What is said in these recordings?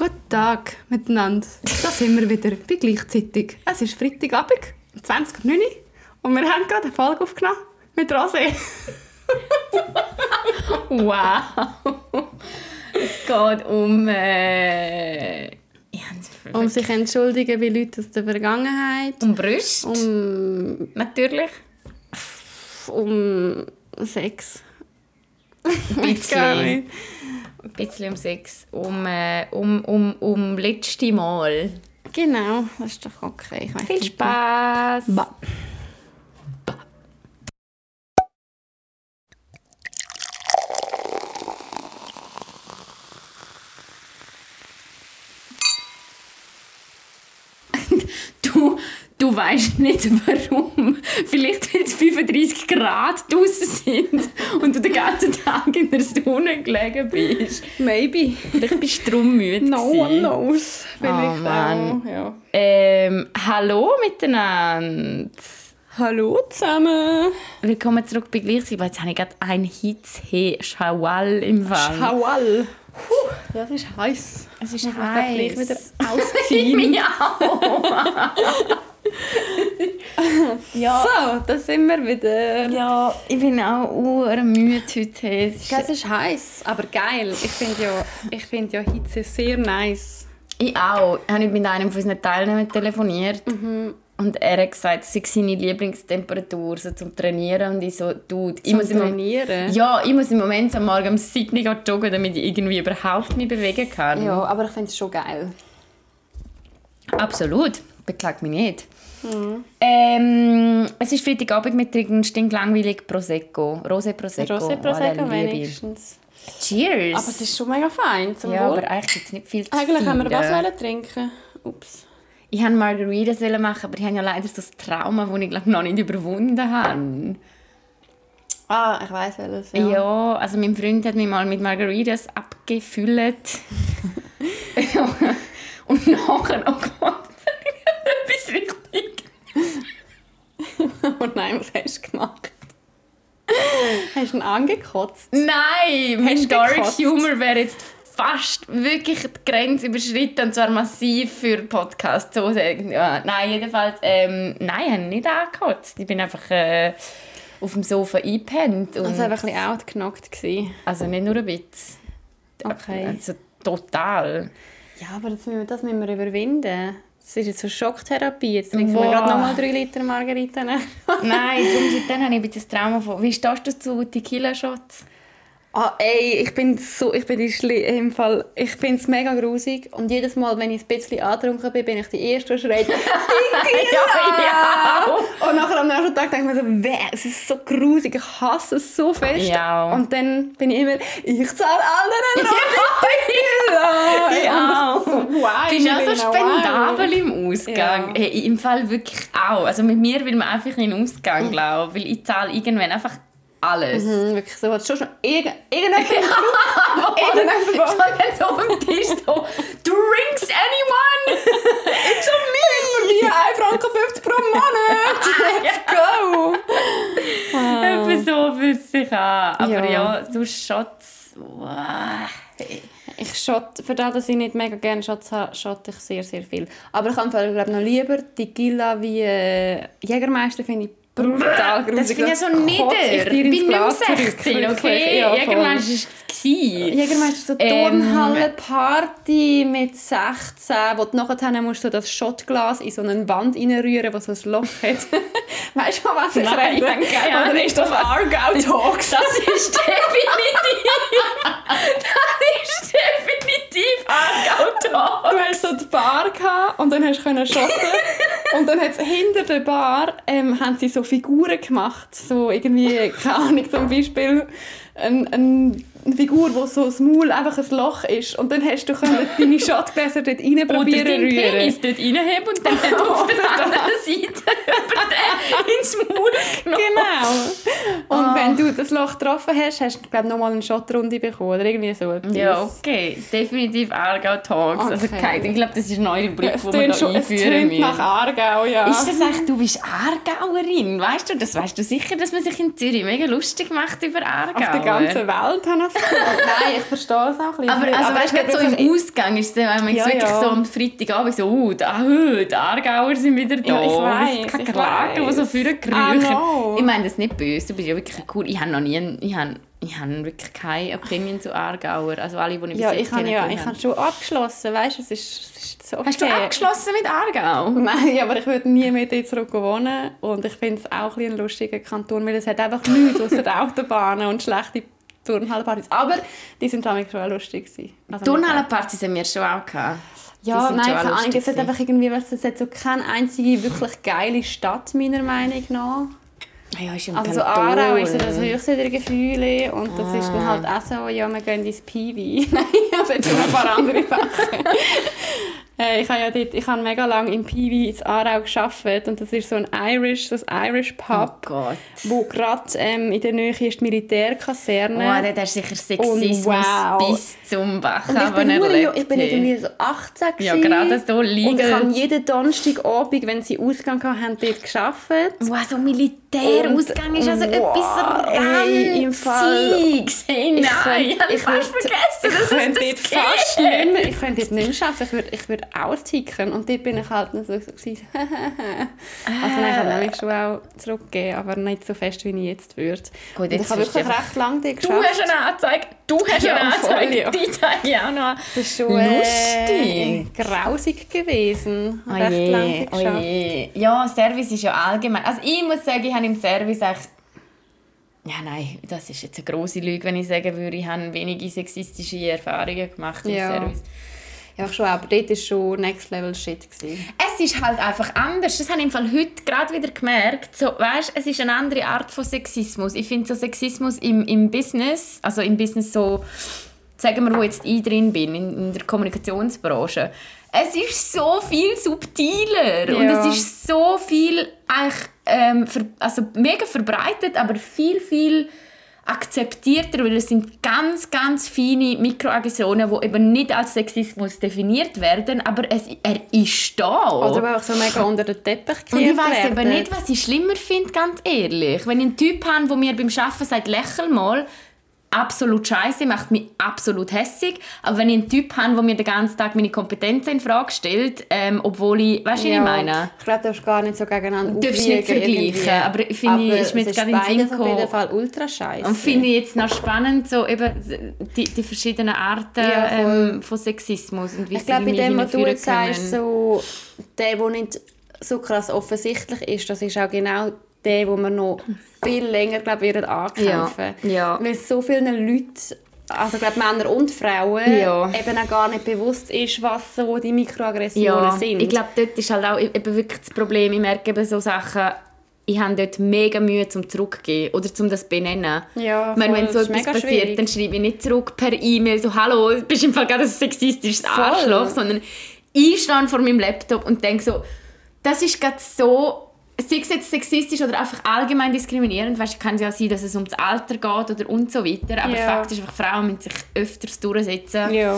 Guten Tag miteinander. Da sind wir wieder bei gleichzeitig. Es ist Freitagabend, 20.09 Uhr und wir haben gerade eine Folge aufgenommen mit Rosé. Wow. es geht um. Äh, Um sich entschuldigen bei Leuten aus der Vergangenheit. um Brüste. Um, Natürlich. um Sex. Ein bisschen. Ein bisschen um Sex. Um, äh, um, um, um letzte Mal. Genau, das ist doch okay. Viel. Spaß. Ba. Du, weißt nicht warum. Vielleicht weil es 35 Grad draußen sind und du den ganzen Tag in der Sonne gelegen bist. Maybe. Vielleicht bist du darum müde. No one knows. Vielleicht Oh, Mann. auch. Ja. Ähm, hallo miteinander. Hallo zusammen. Willkommen zurück bei Gleichzeitig. weil Jetzt habe ich gerade ein Hitze Schawall im Fall. Schaual. Puh, das ist heiß. es ist Muss man gleich heiß. wieder ausziehen. ja. ja. So, da sind wir wieder. Ja, ich bin auch urmüde heute. Es ist- heiß, aber geil. Ich finde ja, ich find ja Hitze sehr nice. Ich auch. Ich habe mit einem von unseren Teilnehmern telefoniert. Und er hat gesagt, es sei seine Lieblingstemperatur so zum Trainieren. Und ich so, Dude, ich Zum muss, im, Trainieren? ja, ich muss im Moment am Morgen um 7 Uhr joggen, damit ich irgendwie überhaupt mich bewegen kann. Ja, aber ich finde es schon geil. Absolut. Beklag mich nicht. Ähm, es ist Freitagabend mit trinken stinklangweilig Prosecco. Rose Prosecco. Rosé Oh, Prosecco ich. wenigstens. Cheers! Aber es ist schon mega fein zum ja, Wohl. aber eigentlich gibt es nicht viel zu Eigentlich haben wir was trinken. Ups. Ich wollte Margaritas machen, aber ich habe ja leider so ein Trauma, das ich glaube noch nicht überwunden habe. Ah, ich weiß welches. Ja. also mein Freund hat mich mal mit Margaritas abgefüllt. Und nachher, oh Gott, etwas richtig. oh nein, was hast du gemacht? hast du ihn angekotzt? Nein, mein Dark gekotzt? Humor wäre jetzt fast wirklich die Grenze überschritten und zwar massiv für Podcast. So sagen. Ja, nein, jedenfalls, ähm, nein, ich habe nicht angekotzt. Ich bin einfach äh, auf dem Sofa eingepennt. Und, Also einfach ein bisschen outgenockt gewesen. also nicht nur ein bisschen. Okay. Also total. Ja, aber das müssen wir, das müssen wir überwinden. Das ist jetzt so Schocktherapie. Jetzt trinken wir gerade nochmal drei Liter Margarita. Nein, darum seitdem habe ich ein Trauma von... Wie stehst du zu Tequila-Shots? Ah, ey, ich bin so, ich bin im Fall, ich finde es mega grusig und jedes Mal, wenn ich ein bisschen angetrunken bin, bin ich die Erste, die schreit, Tequila! ja. Und nachher am nächsten Tag denke ich mir so, es ist so grusig, ich hasse es so fest. Ja. Und dann bin ich immer, ich zahle anderen noch Tequila! Ja. Und so, wow, Du bist auch so Melina, spendabel im Ausgang. Ja. Hey, Im Fall wirklich auch. Also mit mir will man einfach in den Ausgang, glaube Weil ich zahle irgendwann einfach alles. Mhm, wirklich so, hat schon schon irgend, Ich stand jetzt auf dem Tisch so, Drinks anyone? It's on me! Hier 1 Franken 50 pro Monat! Let's go! Etwa so fühlt es sich an. Aber Ja. ja, so Shots... Wow. Ich shot, für das, dass ich nicht mega gerne Shots habe, shot ich sehr, sehr viel. Aber ich habe glaube noch lieber Tequila wie äh, Jägermeister, finde ich brutal grusig. Das finde ich so nieder. Ich bin nicht mehr Glas zurück, 16, wirklich. okay? Ja. Jägermeister war es. Jägermeister so Ähm, Turnhalle-Party mit 16, wo du nachher musst du das Shotglas in so eine Wand reinrühren, wo so ein Loch hat. weißt du, was ich Nein, rede? keine Ahnung. Oder ist das Argau Talks? Das ist definitiv... das ist definitiv Aargau Du hast so die Bar gehabt und dann hast du können shotten. und dann hat's hinter der Bar ähm, haben sie so Figuren gemacht. So irgendwie, keine Ahnung, zum Beispiel ein, ein, eine Figur, wo so das Maul einfach ein Loch ist. Und dann hast du können deine Shotgläser dort rein Oder probieren den rühren. Penis dort reinheben und dann hat auf der anderen Seite den ins Maul genommen. Genau. Und Ah. wenn du das Loch getroffen hast, hast du glaube nochmal eine Shotrunde bekommen oder irgendwie so etwas. Ja, okay. Definitiv Aargau Talks. Also Okay. ich glaube, das ist eine neue Ja, Rubrik, es die wir da einführen müssen. nach Aargau, ja. Ist das echt, du bist Aargauerin? Weißt du, das weißt du sicher, dass man sich in Zürich mega lustig macht über Aargau. Auf der ganzen Welt habe cool. Nein, ich verstehe es auch ein bisschen. Aber, also, weißt du, ich gerade so im Ausgang ist es dann manchmal Ja, wirklich ja. so am Freitagabend so, oh, da, oh, die Aargauer sind wieder da. Ja, ich keine ich Klagen, die so für I kriechen. know. Ich meine das ist nicht böse, du bist ja wirklich cool. Ich habe noch nie, ich habe, ich habe wirklich keine Opinion zu Aargauer. Also alle, die ich bis Ja, jetzt ich habe ja, ich habe schon abgeschlossen, weißt du, es ist, es ist so okay. Hast du abgeschlossen mit Aargau? Nein, aber ich würde nie mehr dort zurück wohnen und ich finde es auch ein, bisschen ein lustiger Kanton, weil es hat einfach nichts außer Autobahnen und schlechte Turnhallenpartys. Aber die sind damals schon lustig. Also Turnhallenpartys haben wir schon auch gehabt. Ja, nein, keine Ahnung, es hat einfach irgendwie, weißt es hat so keine einzige wirklich geile Stadt, meiner Meinung nach. Ah Ja, ist Also so. Aarau ist so das höchste der Gefühle und das ist dann halt auch so, ja, wir gehen ins Piwi. Nein, das hat schon ein paar andere Sachen. Äh, ich habe ja dort, ich habe mega lange im Piwi in Aarau gearbeitet und das ist so ein Irish, so ein Irish Oh Pub, Gott. wo gerade ähm, in der Nähe ist die Militärkaserne. Oh, dort hast du sicher Sexismus wow. bis zum Bachen, und ich bin, erlebt ich bin irgendwie so 18 Ja, gerade so Und ich habe jeden Donnerstagabend, wenn sie Ausgang hatten, haben dort gearbeitet. Wow, so Militärausgang ist also wow, etwas ey, im Fall- Ranziges. Hey, nein, ich, könnte- habe fast würd- vergessen, ich dass es könnte das dort fast nicht mehr, ich könnte dort nicht mehr schaffen. Ich würde, ich würde austicken. Und dort bin ich halt so, so gewesen. also nein, ich habe nämlich schon auch zurückgegeben, aber nicht so fest, wie ich jetzt würde. Gut, jetzt ich habe du wirklich recht lange dort Du geschafft. hast eine Anzeige, du hast Ja, eine voll, Anzeige, ja. die zeige ich auch noch. Das ist schon äh, grausig gewesen. Oh recht je, lange oh geschafft. je. Ja, Service ist ja allgemein. Also ich muss sagen, ich habe im Service echt... Ja, nein, das ist jetzt eine grosse Lüge, wenn ich sagen würde, ich habe wenige sexistische Erfahrungen gemacht im Ja. Service. Ja, schon, aber dort war schon Next Level Shit. Gewesen. Es ist halt einfach anders. Das habe ich im Fall heute gerade wieder gemerkt. So, weißt, es ist eine andere Art von Sexismus. Ich finde so Sexismus im, im Business, also im Business so, sagen wir, wo jetzt ich drin bin, in, in der Kommunikationsbranche, es ist so viel subtiler und Ja. es ist so viel eigentlich, ähm, also mega verbreitet, aber viel, viel akzeptierter, weil es sind ganz, ganz feine Mikroaggressionen, die eben nicht als Sexismus definiert werden, aber es, er ist da. Oder weil auch so mega unter den Teppich Und ich gekehrt weiss werden. eben nicht, was ich schlimmer finde, ganz ehrlich. Wenn ich einen Typ habe, der mir beim Arbeiten sagt, lächel mal, absolut scheiße, macht mich absolut hässig. Aber wenn ich einen Typ habe, der mir den ganzen Tag meine Kompetenzen in Frage stellt, ähm, obwohl ich, weißt du, was ich meine? Ich glaube, du darfst gar nicht so gegeneinander Du darfst nicht vergleichen, irgendwie. aber ich finde, Aber ist mir es jetzt gerade in den Sinn beides auf jeden gekommen. Fall ultra scheiße. Und finde ich jetzt noch spannend, so eben die, die verschiedenen Arten Ja, ähm, von Sexismus und wie ich sie glaube, bei irgendwie dem, was du jetzt sagst, so, der, der nicht so krass offensichtlich ist, das ist auch genau der, wo man noch viel länger glaub, werden ankämpfen. Ja, ja. Weil so vielen Leuten, also glaub, Männer und Frauen, Ja. eben auch gar nicht bewusst ist, was so die Mikroaggressionen Ja, sind. ich glaube, dort ist halt auch eben wirklich das Problem. Ich merke eben so Sachen, ich habe dort mega Mühe zum Zurückgehen oder zum das benennen. Ja, ich meine, voll, wenn so etwas passiert, schwierig. dann schreibe ich nicht zurück per E-Mail so «Hallo, du bist im Fall gerade ein sexistisches Voll. Arschloch», sondern ich stehe vor meinem Laptop und denke so, das ist gerade so, sei es jetzt sexistisch oder einfach allgemein diskriminierend, weißt, kann es ja sein, dass es ums Alter geht oder und so weiter, aber Ja. Fakt ist einfach, Frauen müssen sich öfters durchsetzen. ja.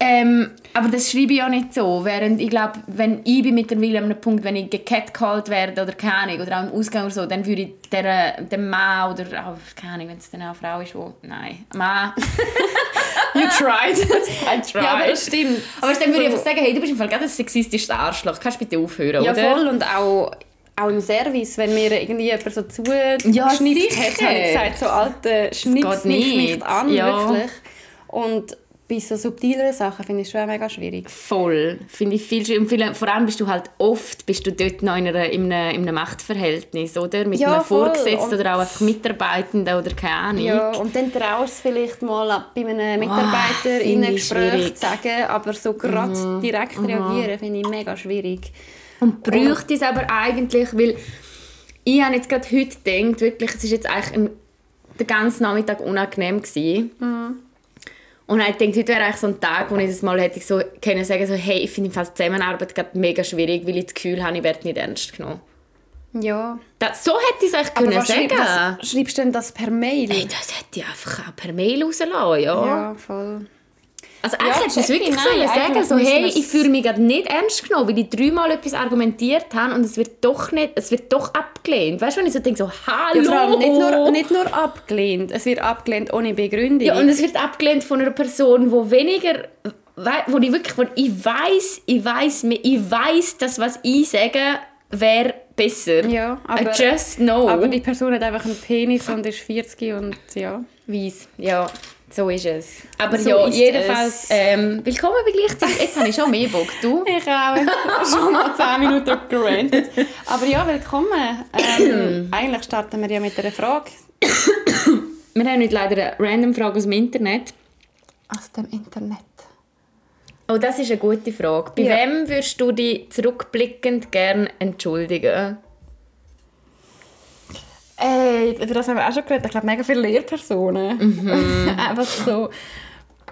Ähm, aber das schreibe ich auch nicht so. Während ich glaube, wenn ich bin mittlerweile an einem Punkt, wenn ich gecatcalled werde oder keine Ahnung, oder auch im Ausgang oder so, dann würde ich der, dem Mann oder auch, keine Ahnung, wenn es dann auch eine Frau ist, wo, nein, Mann, You tried. I tried. ja, aber das stimmt. Aber dann würde ich einfach sagen, hey, du bist im Fall gerade ein sexistisches Arschloch, kannst du bitte aufhören, Ja, oder? voll. Und auch, auch im Service, wenn mir irgendwie jemand so Ja, zugeschnippt sicher. hat, habe ich gesagt, so alte Schnips nicht. nicht an, Ja. wirklich. Und bei so subtileren Sachen finde ich schon mega schwierig. Voll. Finde ich viel viel- Vor allem bist du halt oft bist du dort noch in, einer, in, einem, in einem Machtverhältnis, oder? Mit Ja, einem. Vorgesetzten oder auch einfach Mitarbeitenden oder keine Ahnung. Ja, und dann traust du vielleicht mal bei einem Mitarbeiter in finde einem Gespräch schwierig. Mhm. zu sagen, aber so gerade direkt reagieren finde ich mega schwierig. Und bräuchte es aber eigentlich, weil ich habe jetzt gerade heute gedacht, wirklich, es ist jetzt eigentlich ein, den ganzen Nachmittag unangenehm gewesen. Und ich denke, heute wäre eigentlich so ein Tag, wo ich das mal hätte so können sagen so, hey, ich finde im Fall Zusammenarbeit gerade mega schwierig, weil ich das Gefühl habe, ich werde nicht ernst genommen. Ja. Das, so hätte ich es eigentlich Aber können was, schreib, sagen. was schreibst du denn das per Mail? Hey, das hätte ich einfach auch per Mail rauslassen ja. Ja, voll. Also eigentlich Ja, hättest du es wirklich nein, sagen so, hey, ich fühle mich gerade nicht ernst genommen, weil ich dreimal etwas argumentiert habe und es wird doch nicht, es wird doch abgelehnt. Weißt du, wenn ich so denke, so, hallo! Ja, nicht nur, nicht nur abgelehnt, es wird abgelehnt ohne Begründung. Ja, und es wird abgelehnt von einer Person, die weniger, wo ich wirklich, wo ich weiß, ich weiß, ich weiß, dass was ich sage, wäre besser. Ja, aber- I just know. aber die Person hat einfach einen Penis und ist 40 und ja. Weiss, ja, so ist es. Aber So ja, jedenfalls, ähm, willkommen bei gleichzeitig. Jetzt habe ich schon mehr Bock. Du? Ich auch. Schon mal 10 Minuten gerantet. Aber ja, willkommen. Ähm, eigentlich starten wir ja mit einer Frage Wir haben heute leider eine random Frage aus dem Internet. aus dem Internet. Oh, das ist eine gute Frage. Bei Ja. wem würdest du dich zurückblickend gerne entschuldigen? Ey, über das haben wir auch schon geredet. Ich glaube, mega viele Lehrpersonen. Einfach so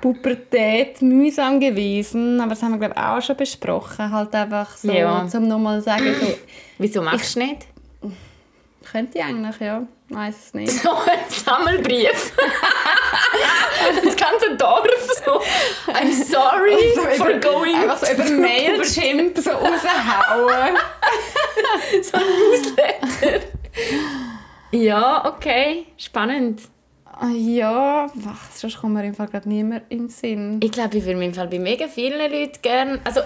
Pubertät mühsam gewesen. Aber das haben wir, glaube ich, auch schon besprochen. Halt einfach so, Ja. zum nochmal sagen, so, Wieso machst du es nicht? könnte ich eigentlich, ja. Weiß es nicht. So ein Sammelbrief. das ganze Dorf so. I'm sorry for going. Einfach so über Mailchimp so raushauen. so ein Newsletter. Ja, okay. Spannend. Ah, Ja, ach, sonst kommt mir im Fall gerade niemand in den Sinn. Ich glaube, ich würde mich im Fall bei mega vielen Leuten gerne... Also,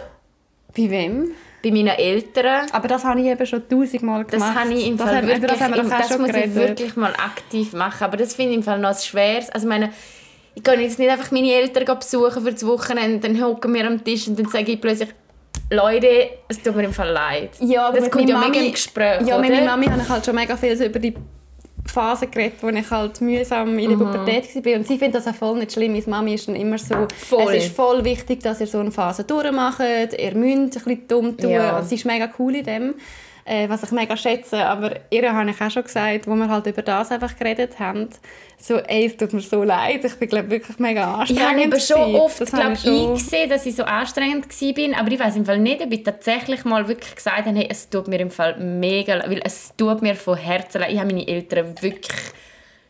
Bei wem? bei meinen Eltern... Aber das habe ich eben schon tausendmal Das gemacht. habe ich im das Fall wirklich, das auch das muss ich geredet. wirklich mal aktiv machen. Aber das finde ich im Fall noch schweres. Also ich meine, ich kann jetzt nicht einfach meine Eltern besuchen für das Wochenende, dann hocken wir am Tisch und dann sage ich plötzlich, Leute, es tut mir im Fall leid. Ja, aber das mit kommt ja meiner mega Mami- im Gespräch, Ja, mit meiner Mami habe ich halt schon mega viel so über die Phase geredet, wo ich halt mühsam in der Mhm. Pubertät war. Und sie findet das auch voll nicht schlimm. Meine Mami ist dann immer so, Voll. es ist voll wichtig, dass ihr so eine Phase durchmacht. Ihr müsst ein bisschen dumm tun. Ja. Und sie ist mega cool in dem, äh, was ich mega schätze. Aber ihr habe ich auch schon gesagt, wo wir halt über das einfach geredet haben, so, ey, es tut mir so leid. Ich bin, glaube wirklich mega Ich anstrengend. habe eben schon oft Das glaub, habe ich schon- eingesehen, dass ich so anstrengend war. Aber ich weiß im Fall nicht, ob ich tatsächlich mal wirklich gesagt habe, hey, es tut mir im Fall mega leid, weil es tut mir von Herzen leid. Ich habe meine Eltern wirklich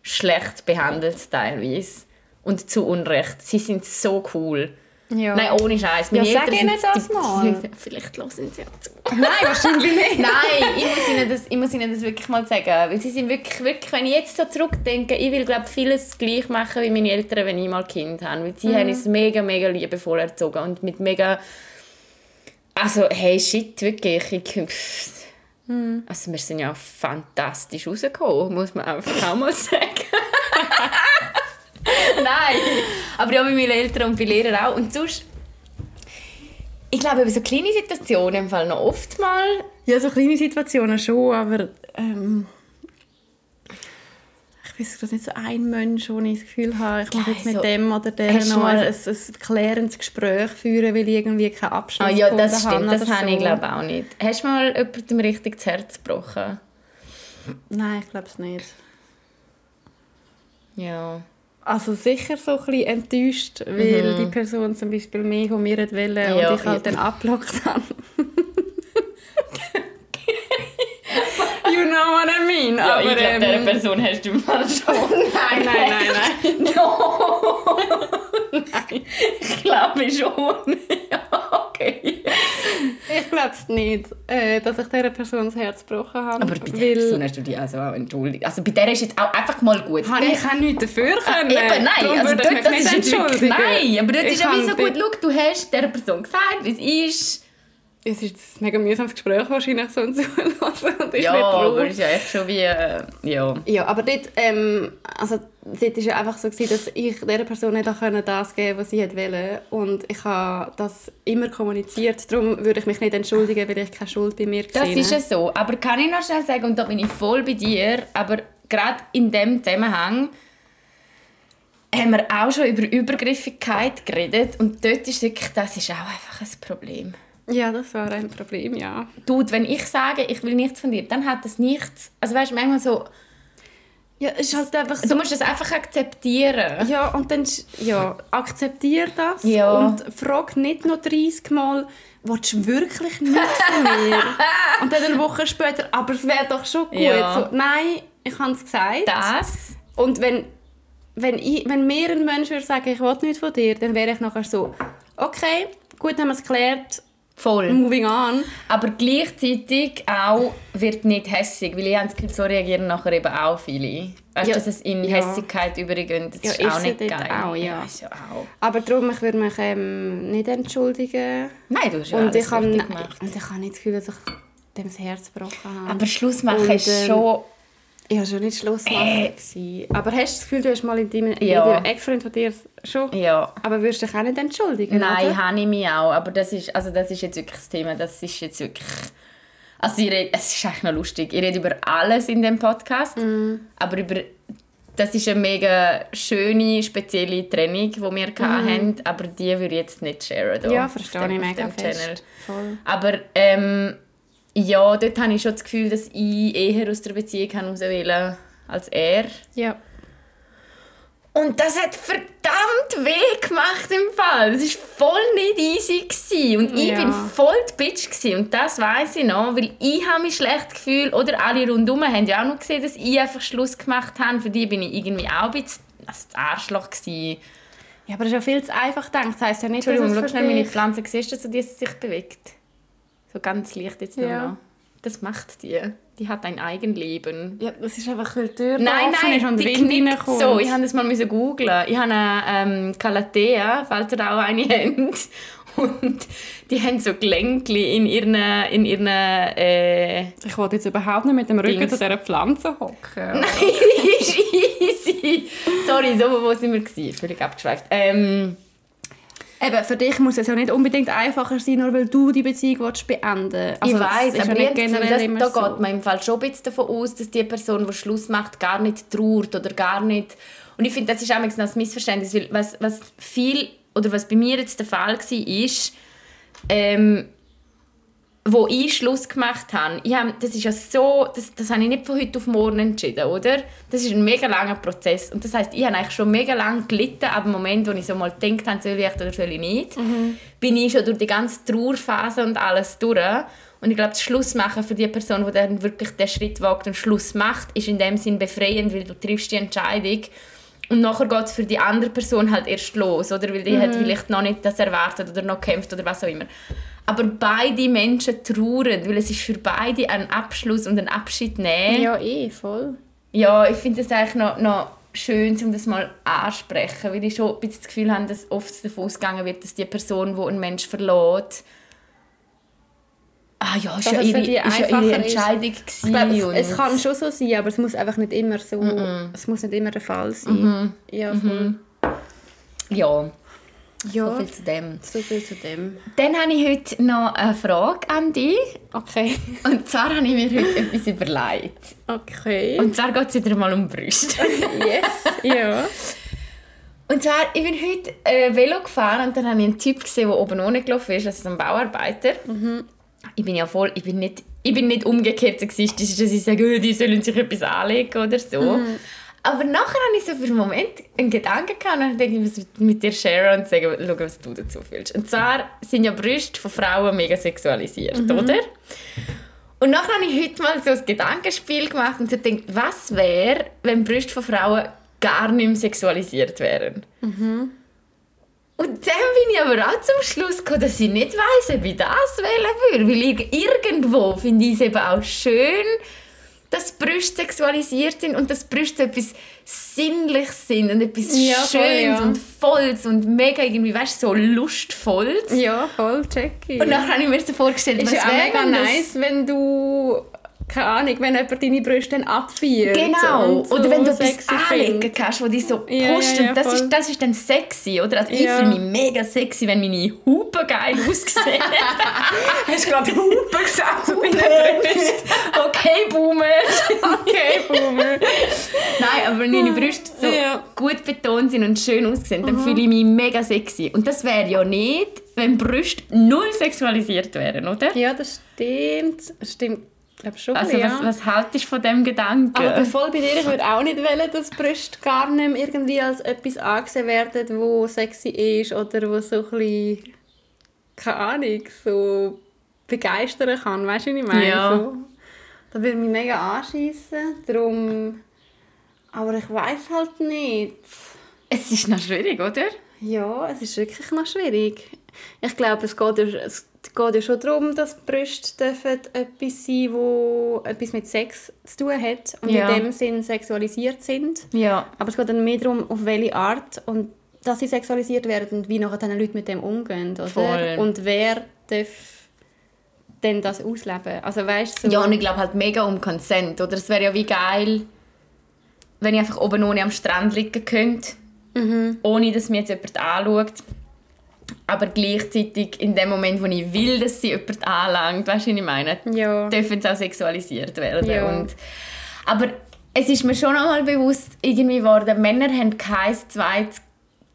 schlecht behandelt teilweise. Und zu Unrecht. Sie sind so cool. Ja. Nein, ohne Scheiß. Ja, sag ihnen sind- das die- mal. Vielleicht hören sie auch zu. Nein, wahrscheinlich nicht. Nein, ich muss, ihnen das, ich muss ihnen das wirklich mal sagen. Weil sie sind wirklich, wirklich, wenn ich jetzt so zurückdenke, ich will glaube vieles gleich machen wie meine Eltern, wenn ich mal Kind habe. Weil sie Mhm. haben uns mega, mega liebevoll erzogen und mit mega... Also, hey, shit, wirklich. Ich. Mhm. Also, wir sind ja fantastisch rausgekommen, muss man einfach auch mal sagen. Nein, aber ja, bei meinen Eltern und bei Lehrern auch. Und sonst... Ich glaube, über so kleine Situationen im Fall noch oft mal Ja, so kleine Situationen schon, aber ähm, ich weiß gerade nicht so ein Mensch, wo ich das Gefühl habe, ich muss jetzt mit so- dem oder der noch mal- ein, ein klärendes Gespräch führen, weil ich irgendwie keinen Abschluss Ah, ja, das stimmt. Das oder habe so. ich glaube auch nicht. Hast du mal jemandem richtig das Herz gebrochen? Nein, ich glaube es nicht. Ja. Also sicher so ein bisschen enttäuscht, weil die Person zum Beispiel mehr von mir wollte Mhm. Ja, und ich halt ja. dann abgelockt habe. you know what I mean. Ja, aber, ich glaube, ähm, dieser Person hast du mal schon. Nein, Nein, nein, nein. No. nein. Ich glaube schon. okay. Ich glaube es nicht, äh, dass ich dieser Person das Herz gebrochen habe. Aber bei der Person hast du dich also auch entschuldigt. Also bei der ist jetzt auch einfach mal gut. habe ich auch nichts dafür Ah, können. Eben, nein, Darum also dort, das ist nein, aber dort Ich ist ja wie so gut, schau, du hast dieser Person gesagt, wie es ist. Es ist ein mega mühsames Gespräch wahrscheinlich so zulassen und ich Ja, nicht aber es ist ja echt schon wie, äh, ja. Ja, aber dort, ähm, also dort war ja einfach so, gewesen, dass ich dieser Person nicht auch können das geben was sie wollte. Und ich habe das immer kommuniziert. Darum würde ich mich nicht entschuldigen, weil ich keine Schuld bei mir Das gesehen ist ja so. Aber kann ich noch schnell sagen, und da bin ich voll bei dir, aber gerade in dem Zusammenhang haben wir auch schon über Übergriffigkeit geredet und dort ist wirklich, das ist auch einfach ein Problem. Ja, das war ein Problem, ja. Dude, wenn ich sage, ich will nichts von dir, dann hat das nichts, also weißt du, manchmal so, Ja, es ist halt einfach so... du musst das einfach akzeptieren. Ja, und dann ja, akzeptier das Ja. und frag nicht noch 30 Mal, willst du wirklich nicht von mir? und dann eine Woche später, aber es wäre doch schon gut. Ja. So, nein, ich habe es gesagt. Das, Und wenn wenn, ich, wenn mir ein Mensch würde sagen, ich will nichts von dir, dann wäre ich nachher so, okay, gut, haben wir es geklärt, Voll. moving on. Aber gleichzeitig auch wird nicht hässig, weil ich habe das Gefühl, so reagieren nachher eben auch viele. Weißt du, Ja, dass es in ja. Hässigkeit übergeht, das Ja, ist ist auch nicht geil. auch, ja. ja auch. Aber darum, ich würde mich ähm, nicht entschuldigen. Nein, du hast ja und, ich habe, richtig gemacht. und ich habe nicht das Gefühl, dass ich dem das Herz gebrochen habe. Aber Schluss machen Und, ist ähm, schon... Ich war schon nicht Schlussmacher. gewesen. Aber hast du das Gefühl, du hast mal in deinem, Ja. in deinem Ex-Freund von dir schon... Ja. Aber würdest du dich auch nicht entschuldigen, Nein, habe ich mich auch. Aber das ist, also das ist jetzt wirklich das Thema. Das ist jetzt wirklich... Also ich rede, es ist echt noch lustig. Ich rede über alles in dem Podcast. Mhm. Aber über... Das ist eine mega schöne, spezielle Trennung, die wir hatten. Aber die würde ich jetzt nicht sharen. Mhm. Ja, verstehe ich mega Channel. Voll. Aber ähm, ja, dort habe ich schon das Gefühl, dass ich eher aus der Beziehung raus will als er. Ja. Und das hat verdammt weh gemacht im Fall. Das war voll nicht easy. Gewesen. Und ich Ja. bin voll die Bitch. Gewesen. Und das weiß ich noch, weil ich habe mich schlecht gefühlt. Oder alle rundherum haben ja auch noch gesehen, dass ich einfach Schluss gemacht habe. Für die bin ich irgendwie auch ein bisschen das Arschloch. Gewesen. Ja, aber das ist ja viel zu einfach gedacht. Das heisst ja nicht, Entschuldigung, schau dass es schnell für meine Pflanze. Siehst du, dass die sich bewegt? So ganz leicht jetzt nur Ja. noch. Das macht die. Die hat ein Eigenleben. Ja, das ist einfach, weil die Tür Nein, offen ist nein, und die Wind reinkommt. so. Ich musste das mal müssen googlen. Ich habe eine ähm, Calathea, falls ihr auch eine habt. Und die haben so Gelenkli in ihren, in ihren äh, Ich wollte jetzt überhaupt nicht mit dem Rücken Dings. zu dieser Pflanze hocken. Nein, die ist easy. Sorry, so wo sind wir gewesen? Völlig abgeschweift. Ähm, Eben, für dich muss es ja nicht unbedingt einfacher sein, nur weil du die Beziehung willst beenden ich Also, das weiß, aber ich nicht das, generell immer da so. geht man im Fall schon ein bisschen davon aus, dass die Person, die Schluss macht, gar nicht trauert oder gar nicht... Und ich finde, das ist auch ein Missverständnis, weil was, was viel, oder was bei mir jetzt der Fall war, ist, ähm, wo ich Schluss gemacht habe, ich habe das ist ja so, das, das habe ich nicht von heute auf morgen entschieden, oder? Das ist ein mega langer Prozess. Und das heißt, ich habe eigentlich schon mega lange gelitten, ab dem Moment, wo ich so mal gedacht habe, soll ich echt oder soll ich nicht, bin ich schon durch die ganze Trauerphase und alles durch. Und ich glaube, das Schlussmachen für die Person, die dann wirklich den Schritt wagt und Schluss macht, ist in dem Sinn befreiend, weil du triffst die Entscheidung und nachher geht es für die andere Person halt erst los, oder? Weil die hat vielleicht noch nicht das erwartet oder noch kämpft oder was auch immer. Aber beide Menschen trauern, weil es ist für beide ein Abschluss und ein Abschied nehmen. Ja, eh, voll. Ja, ich finde es eigentlich noch, noch schön, um das mal anzusprechen, weil ich schon ein bisschen das Gefühl habe, dass oft davon ausgegangen wird, dass die Person, die einen Mensch verlässt, ah ja, ist Dass ja ihre, die ist ja ihre ist. Entscheidung glaube, gewesen es, es kann schon so sein, aber es muss einfach nicht immer so... Es muss nicht immer der Fall sein. Ja, voll. Ja, Ja, so viel zu dem. so viel zu dem. Dann habe ich heute noch eine Frage an dich. Okay. Und zwar habe ich mir heute etwas überlegt. Okay. Und zwar geht es wieder mal um Brüste. yes, ja. Und zwar, ich bin heute äh, Velo gefahren und dann habe ich einen Typ gesehen, der oben ohne gelaufen ist, also so ein Bauarbeiter. Ich bin ja voll, ich bin nicht, ich bin nicht umgekehrt sexistisch, dass ich sage, oh, die sollen sich etwas anlegen oder so. Aber nachher habe ich so für einen Moment einen Gedanken gehabt und dann denke ich, was mit dir sharen und sagen, schau, was du dazu fühlst. Und zwar sind ja Brüste von Frauen mega sexualisiert, oder? Und nachher habe ich heute mal so ein Gedankenspiel gemacht und so gedacht, was wäre, wenn Brüste von Frauen gar nicht mehr sexualisiert wären? Und dann bin ich aber auch zum Schluss gekommen, dass ich nicht weiss, ob ich das wählen würde. Weil ich, irgendwo finde ich es eben auch schön, dass Brüste sexualisiert sind und dass Brüste etwas Sinnliches sind und etwas Ja, voll, Schönes ja. und Volles und mega irgendwie, weißt du, so Lustvolles. Ja, voll, checky. Und dann habe ich mir so vorgestellt, ist was ja auch wäre, mega nice, wenn du, keine Ahnung, wenn jemand deine Brüste dann abfeiert. Genau. und so oder wenn du etwas anlegen findet. kannst, wo dich so pusht. Ja, ja, ja, das, voll. ist, das ist dann sexy, oder? Also ich fühle mich mega sexy, wenn meine Hupen geil aussehen. Hast du gerade Hupe gesagt zu deinen Brüsten? okay, Boomer. Okay, Boomer. Nein, aber wenn meine Brüste so gut betont sind und schön aussehen, dann fühle ich mich mega sexy. Und das wäre ja nicht, wenn Brüste null sexualisiert wären, oder? Ja, das stimmt. Das stimmt, glaube schon. Also ja. was, was haltest du von dem Gedanken? Aber voll bei dir, ich würde auch nicht wollen, dass Brüste gar nicht irgendwie als etwas angesehen werden, wo sexy ist oder wo so ein bisschen, keine Ahnung, so begeistern kann. Weißt du, was ich meine? Ja. So, da würde mich mega anschießen. Darum Aber ich weiß halt nicht. Es ist noch schwierig, oder? Ja, es ist wirklich noch schwierig. Ich glaube, es geht, ja- es geht ja schon darum, dass Brüste dürfen etwas sein wo etwas mit Sex zu tun hat und Ja. in dem Sinn sexualisiert sind. Ja. Aber es geht dann mehr darum, auf welche Art und dass sie sexualisiert werden und wie nachher dann Leute mit dem umgehen. Oder? Voll. Und wer darf denn das ausleben? Also weißt so, Ja, und ich glaube halt mega um Consent, oder? Es wäre ja wie geil, wenn ich einfach oben ohne am Strand liegen könnte, ohne dass mir jetzt jemand anschaut. Aber gleichzeitig in dem Moment, wo ich will, dass sie jemand anlangt, weißt du, was ich meine? ja. dürfen sie auch sexualisiert werden. Ja. Und, aber es ist mir schon einmal bewusst irgendwie geworden, Männer haben kein zweites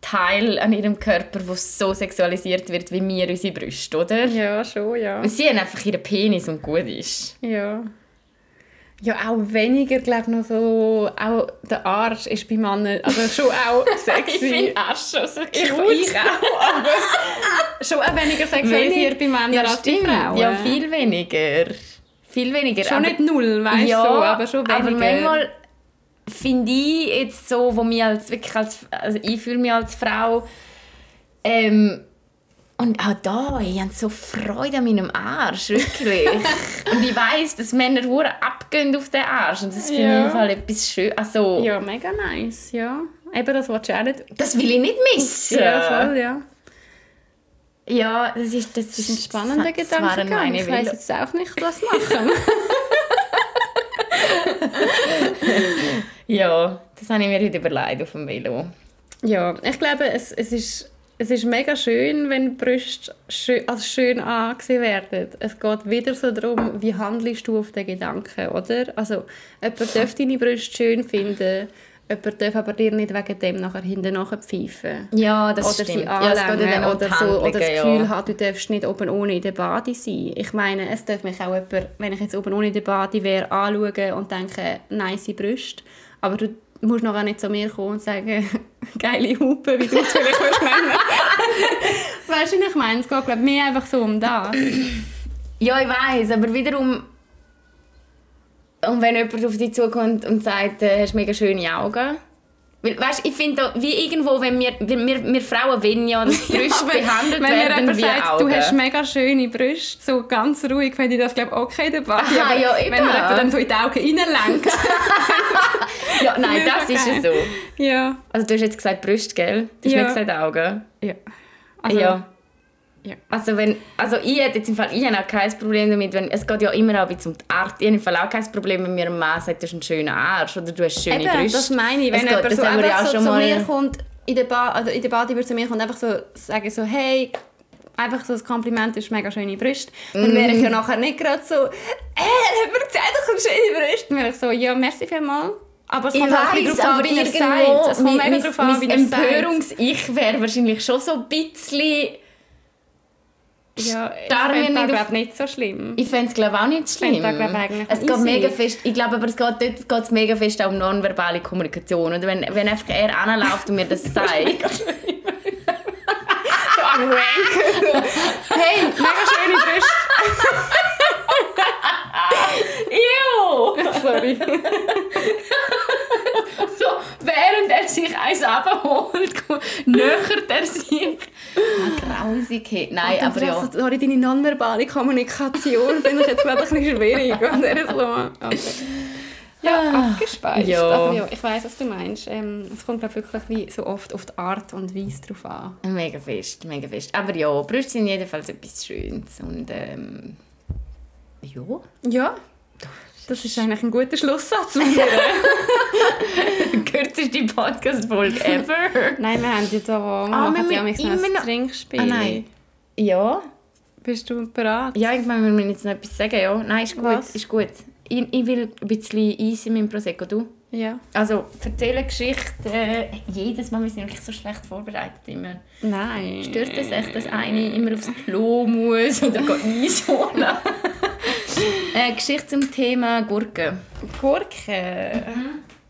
Teil an ihrem Körper, das so sexualisiert wird wie wir unsere Brüste, oder? ja, schon, ja. Und Sie haben einfach ihren Penis und gut ist. Ja. Ja, auch weniger, glaube ich, noch so, auch der Arsch ist bei Männern, also schon auch Ich sexy. finde Arsch schon so ich, gut. ich auch, aber schon auch weniger sexualisiert bei Männern ja, als bei. Frauen. Ja, viel weniger. Viel weniger. Schon aber- nicht null, weißt du, ja, so, aber schon weniger. Aber manchmal finde ich jetzt so, wo mir als wirklich als, also ich fühle mich als Frau ähm, und auch da, ich habe so Freude an meinem Arsch, wirklich. und ich weiss, dass Männer hure abgehen auf den Arsch und das finde ich Ja. im Fall etwas schön. Also, Ja, mega nice, ja. Eben, das willst du auch nicht. das will ich nicht missen. Ja, voll, ja. Ja, das ist, das ist ein spannender meine Ich weiß jetzt auch nicht, was machen. Ja, das habe ich mir heute überlegt auf dem Velo. Ja, ich glaube, es, es, ist, es ist mega schön, wenn Brüste schön, als schön angesehen werden. Es geht wieder so darum, wie handelst du auf den Gedanken, oder? Also, jemand darf deine Brüste schön finden, jemand darf aber dir nicht wegen dem nachher hinten nachher pfeifen. Ja, das oder stimmt. sie ja, anlängen die oder, so, oder das Gefühl ja. hat, du darfst nicht oben ohne in der Bade sein. Ich meine, es darf mich auch jemand, wenn ich jetzt oben ohne in der Bade wäre, anschauen und denken, nice Brüste. Aber du musst nachher nicht zu mir kommen und sagen, geile Hupe, wie du es vielleicht willst nennen. weißt du, ich meine? Es geht glaub, mir einfach so um das. Ja, ich weiß, aber wiederum. Und wenn jemand auf dich zukommt und sagt, äh, hast mega schöne Augen. Weil, weißt, ich finde, wie irgendwo, wenn wir, wenn wir, wir Frauen wollen ja, dass Brüste behandelt wenn mir werden jemand wie sagt, Augen. du hast mega schöne Brüste, so ganz ruhig, finde ich das glaube okay dabei. Aha, Aber ja, eben. wenn mir jemand dann so in die Augen reinlenkt. ja, nein, das ist geil. es so. ja. Also du hast jetzt gesagt Brüste, gell? Du hast Ja. nicht gesagt Augen. Ja. Also, ja. Ja. Also wenn, also ich hätte jetzt im Fall, ich habe auch kein Problem damit, wenn, es geht ja immer auch ein bisschen um die Art. Ich habe im Fall auch kein Problem, wenn mir ein Mann sagt, du hast einen schönen Arsch oder du hast schöne Eben, Brüste. das meine ich. Es Wenn geht- jemand so einfach auch so zu mir kommt, in der, ba also in der Bade würde zu mir kommt, einfach so sagen so, hey, einfach so ein Kompliment, du hast mega schöne Brüste. Dann wäre ich ja nachher nicht gerade so, äh, hat mir gesagt, ich habe schöne Brüste. Dann wäre ich so, ja, merci vielmals. Aber es Ich kommt auch weiss, bisschen darauf an, wie er irgendwo, sagt. Es kommt mega darauf an, wie er sagt. Empörungs-Ich wäre wahrscheinlich schon so ein bisschen... Ja, ich finde glaube auf- nicht so schlimm. Ich fände es glaube auch nicht schlimm. das, glaub, es geht easy. mega fest, ich glaube aber es geht, dort geht es mega fest auch um nonverbale Kommunikation. Oder wenn, wenn einfach er anläuft und mir das sagt. so am Rank. hey, mega schöne Brüste. Ew! Sorry. So, während er sich eins abholt, nähert er sich. Ah, Grausigkeit. Nein, aber ja. Also, sorry, deine nonverbale Kommunikation finde ich jetzt ein bisschen schwierig. Er so, okay. Ja, abgespeist. Ja. Aber ja, ich weiß, was du meinst. Ähm, es kommt glaube wirklich wie so oft auf die Art und Weise drauf an. Mega fest, mega fest. Aber ja, Brüste sind jedenfalls etwas Schönes. Und ähm, ja. Ja, das ist eigentlich ein guter Schlusssatz. Kürzeste Podcast-Folge ever. Nein, wir haben da, wir Ah, wir ja immer ein noch- Trinkspiel. Ah, nein. Ja. Bist du bereit? Ja, ich meine, wir müssen jetzt noch etwas sagen, ja. Nein, ist gut, Was? ist gut. Ich, ich will ein bisschen Eis in meinem Prosecco, du? Ja. Also, erzähle Geschichte. Äh, jedes Mal, wir sind wirklich so schlecht vorbereitet immer. Nein. Stört es echt, dass eine immer aufs Klo muss oder geht Eis holen? äh, Geschichte zum Thema Gurken. Gurke.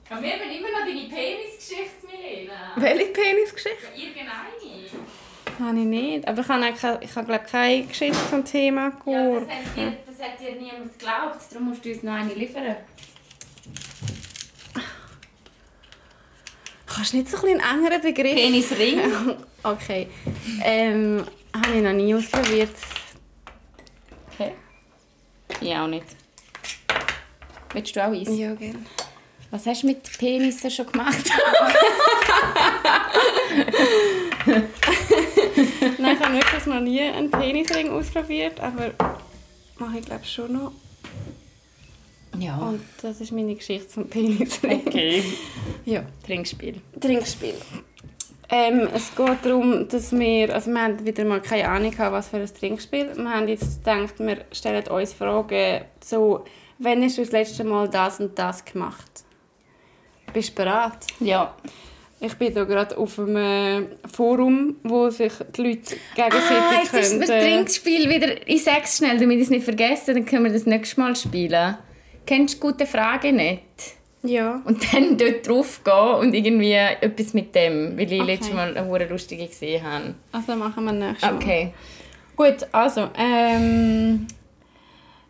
Aber wir haben immer noch deine Penisgeschichte, Milena. Welche Penisgeschichte? Irgendeine. Habe ich nicht. Aber ich habe, keine- ich habe glaube keine Geschichte zum Thema Ja, das hat, dir, das hat dir niemand geglaubt, darum musst du uns noch eine liefern. Kannst du nicht so ein bisschen einen engeren Begriff? Penisring? Okay. Ähm, habe ich noch nie ausprobiert. Okay. Ich auch nicht. Willst du auch Eis? Ja, gerne. Was hast du mit Penissen schon gemacht? Nein, ich habe wirklich noch nie einen Penisring ausprobiert, aber mache ich glaube schon noch. Ja. Und das ist meine Geschichte zum Penisring. Okay. Ja. Trinkspiel. Trinkspiel. Ähm, es geht darum, dass wir, also wir haben wieder mal keine Ahnung gehabt, was für ein Trinkspiel. Wir haben jetzt gedacht, wir stellen uns Fragen so, wann hast du das letzte Mal das und das gemacht? Bist du bereit? Ja. Ich bin hier gerade auf einem Forum, wo sich die Leute gegenseitig Ah, jetzt ist können, das äh, Trinkspiel wieder. Ich sage es schnell, damit ich es nicht vergesse, dann können wir das nächste Mal spielen. Kennst du gute Frage nicht? Ja. Und dann dort drauf gehen und irgendwie etwas mit dem, weil ich Okay. letztes Mal eine hure lustige gesehen habe. Also machen wir nächstes Mal. Okay. Gut, also, ähm,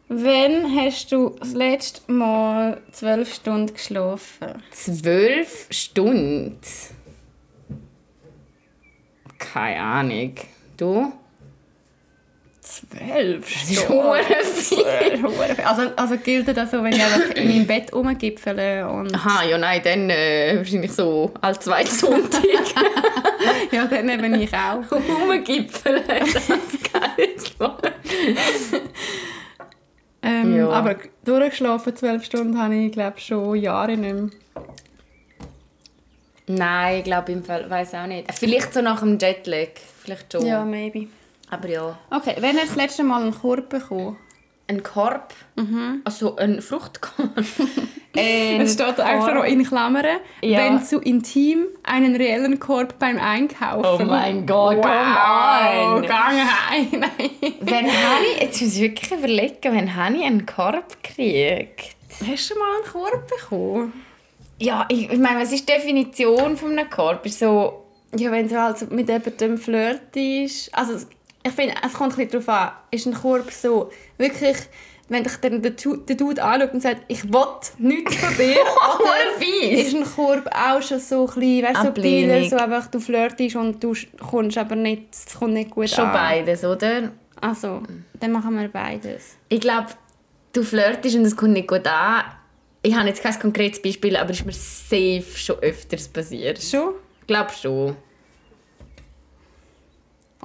wann hast du das letzte Mal zwölf Stunden geschlafen? Zwölf Stunden. Keine Ahnung. Du? Zwölf viel. Also, also gilt das so, wenn ich einfach in meinem Bett rumgipfele und... Aha, ja nein, dann äh, wahrscheinlich so als zweiten Sonntag. Ja, dann eben ich auch. Rumgipfeln. Das ist geil. Ähm, Ja. Aber durchgeschlafen zwölf Stunden habe ich, glaube schon Jahre nicht mehr. Nein, ich glaube im Fall, weiß auch nicht. Vielleicht so nach dem Jetlag, vielleicht schon. Ja, maybe. Aber ja. Okay, wann hast du das letzte Mal einen Korb bekommen? Ein Korb, also ein Fruchtkorb. ein Es steht extra noch in Klammern, Ja. wenn zu intim einen reellen Korb beim Einkaufen. Oh mein Gott, wow. come on. Gang heim. Nein. Wenn habe ich, jetzt muss ich wirklich überlegen, wenn habe ich einen Korb gekriegt? Hast du mal einen Korb bekommen? Ja, ich, ich meine, was ist die Definition von einem Korb? Ist so, Ja, wenn du halt mit jemandem flirtest. Also, ich finde, es kommt ein bisschen darauf an. Ist ein Korb so wirklich, wenn dich dann der, Dude anschaut und sagt, ich will nichts von dir, oder fies. ist ein Korb auch schon so ein bisschen, weißt, subtiler, Ablehnung. so einfach, du flirtest und du kommst aber nicht, es kommt nicht gut schon an. beides, oder? Also, dann machen wir beides. Ich glaube, du flirtest und es kommt nicht gut an. Ich habe jetzt kein konkretes Beispiel, aber es ist mir safe schon öfters passiert. Schon? Ich glaube schon.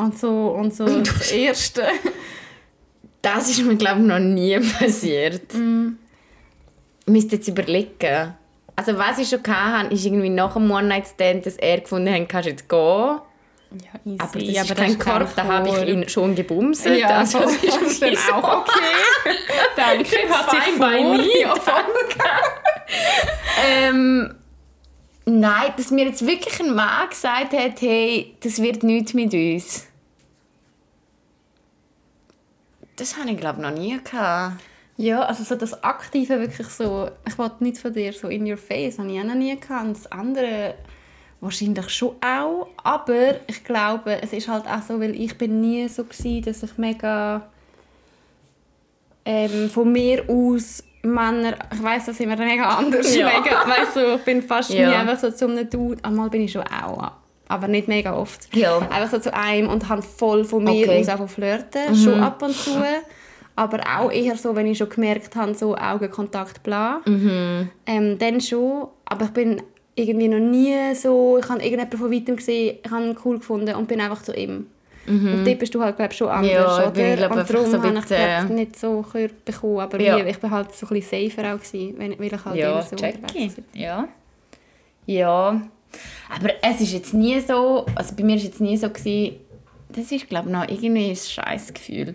Und so, und so das Erste. Das ist mir, glaube ich, noch nie passiert. Mm. Ich müsste jetzt überlegen. Also was ich schon hatte, ist irgendwie nach dem One-Night-Stand, dass er gefunden hat, kannst jetzt gehen. Ja, easy. Aber das ist kein Korb, da habe ich ihn schon gebumst. Ja, also, das ist dann auch okay. Danke, hat sich me. Ja. ähm, nein, dass mir jetzt wirklich ein Mann gesagt hat, hey, das wird nichts mit uns. Das habe ich, glaube noch nie gehabt. Ja, also so das Aktive wirklich so, ich wollte nicht von dir so in your face, habe ich auch noch nie gehabt. Und das andere wahrscheinlich schon auch, aber ich glaube, es ist halt auch so, weil ich bin nie so gewesen, dass ich mega ähm, von mir aus Männer, ich weiß, das sind wir mega anders, Ja. mega, weißt du, ich bin fast Ja. nie einfach so zu einem Dude, einmal bin ich schon auch, aber nicht mega oft. Ja. Einfach so zu einem und habe voll von mir Okay. aus auch flirten, schon ab und zu. Aber auch eher so, wenn ich schon gemerkt habe, so Augenkontakt, bla. Ähm, dann schon. Aber ich bin irgendwie noch nie so, ich habe irgendjemanden von weitem gesehen, ich habe ihn cool gefunden und bin einfach zu ihm. Und dort bist du halt, glaube schon anders, Ja, ich oder? bin, glaub, und darum so habe ich, glaub, nicht so Körper bekommen. Aber Ja. ich bin halt so ein bisschen safer auch gewesen, weil ich halt Ja, eher so check unterwegs ich. bin. Ja. Ja. Aber es ist jetzt nie so, also bei mir ist jetzt nie so gewesen, das ist glaube ich noch irgendwie ein scheiß Gefühl.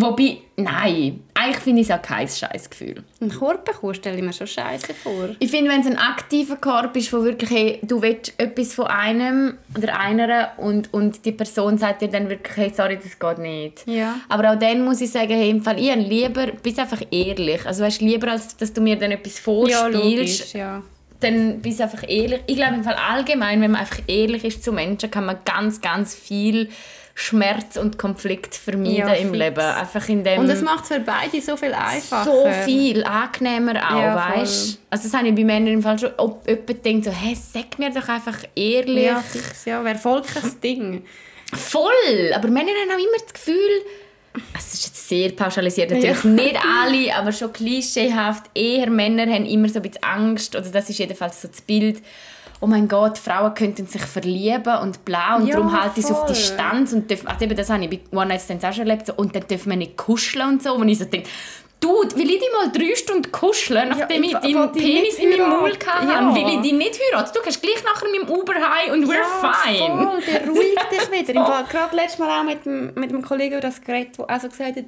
Wobei, nein, eigentlich finde ich es auch kein scheiß Gefühl. Einen Korb bekommen, stelle ich mir schon scheiße vor. Ich finde, wenn es ein aktiver Korb ist, wo wirklich, hey, du willst etwas von einem oder einer und, und die Person sagt dir dann wirklich, hey, sorry, das geht nicht. Ja. Aber auch dann muss ich sagen, hey, im Fall, ich lieber, bist einfach ehrlich. Also weißt, lieber, als dass du mir dann etwas vorspielst, logisch, ja. Dann bist du einfach ehrlich. Ich glaube im Fall allgemein, wenn man einfach ehrlich ist zu Menschen, kann man ganz, ganz viel Schmerz und Konflikt vermeiden Ja, im. Leben. Einfach in dem Und es macht es für beide so viel einfacher. so viel angenehmer auch, Ja, weißt Also das habe ich bei Männern im Fall schon, ob jemand denkt so, hey, sag mir doch einfach ehrlich. Ja, fix, ja. Wäre voll kein Ding. Voll! Aber Männer haben auch immer das Gefühl, es ist jetzt sehr pauschalisiert, natürlich. Nicht alle, aber schon klischeehaft, eher Männer haben immer so ein bisschen Angst, oder das ist jedenfalls so das Bild, oh mein Gott, Frauen könnten sich verlieben und bla. Und Ja, darum halte ich es auf. Distanz. Und dürfen, also eben das habe ich bei One Night Stands auch schon erlebt, so, und dann dürfen wir nicht kuscheln und so, und ich so denke, Dude, will ich dich mal drei Stunden kuscheln, nachdem ich ich deinen Penis in meinem. Maul hatte? Ja. Will ich dich nicht heiraten? Du kannst gleich nachher mit dem Uber heim und we're fine. Voll, beruhig dich wieder. Im Fall, gerade letztes Mal auch mit, dem- mit einem Kollegen über das geredet, der also gesagt hat,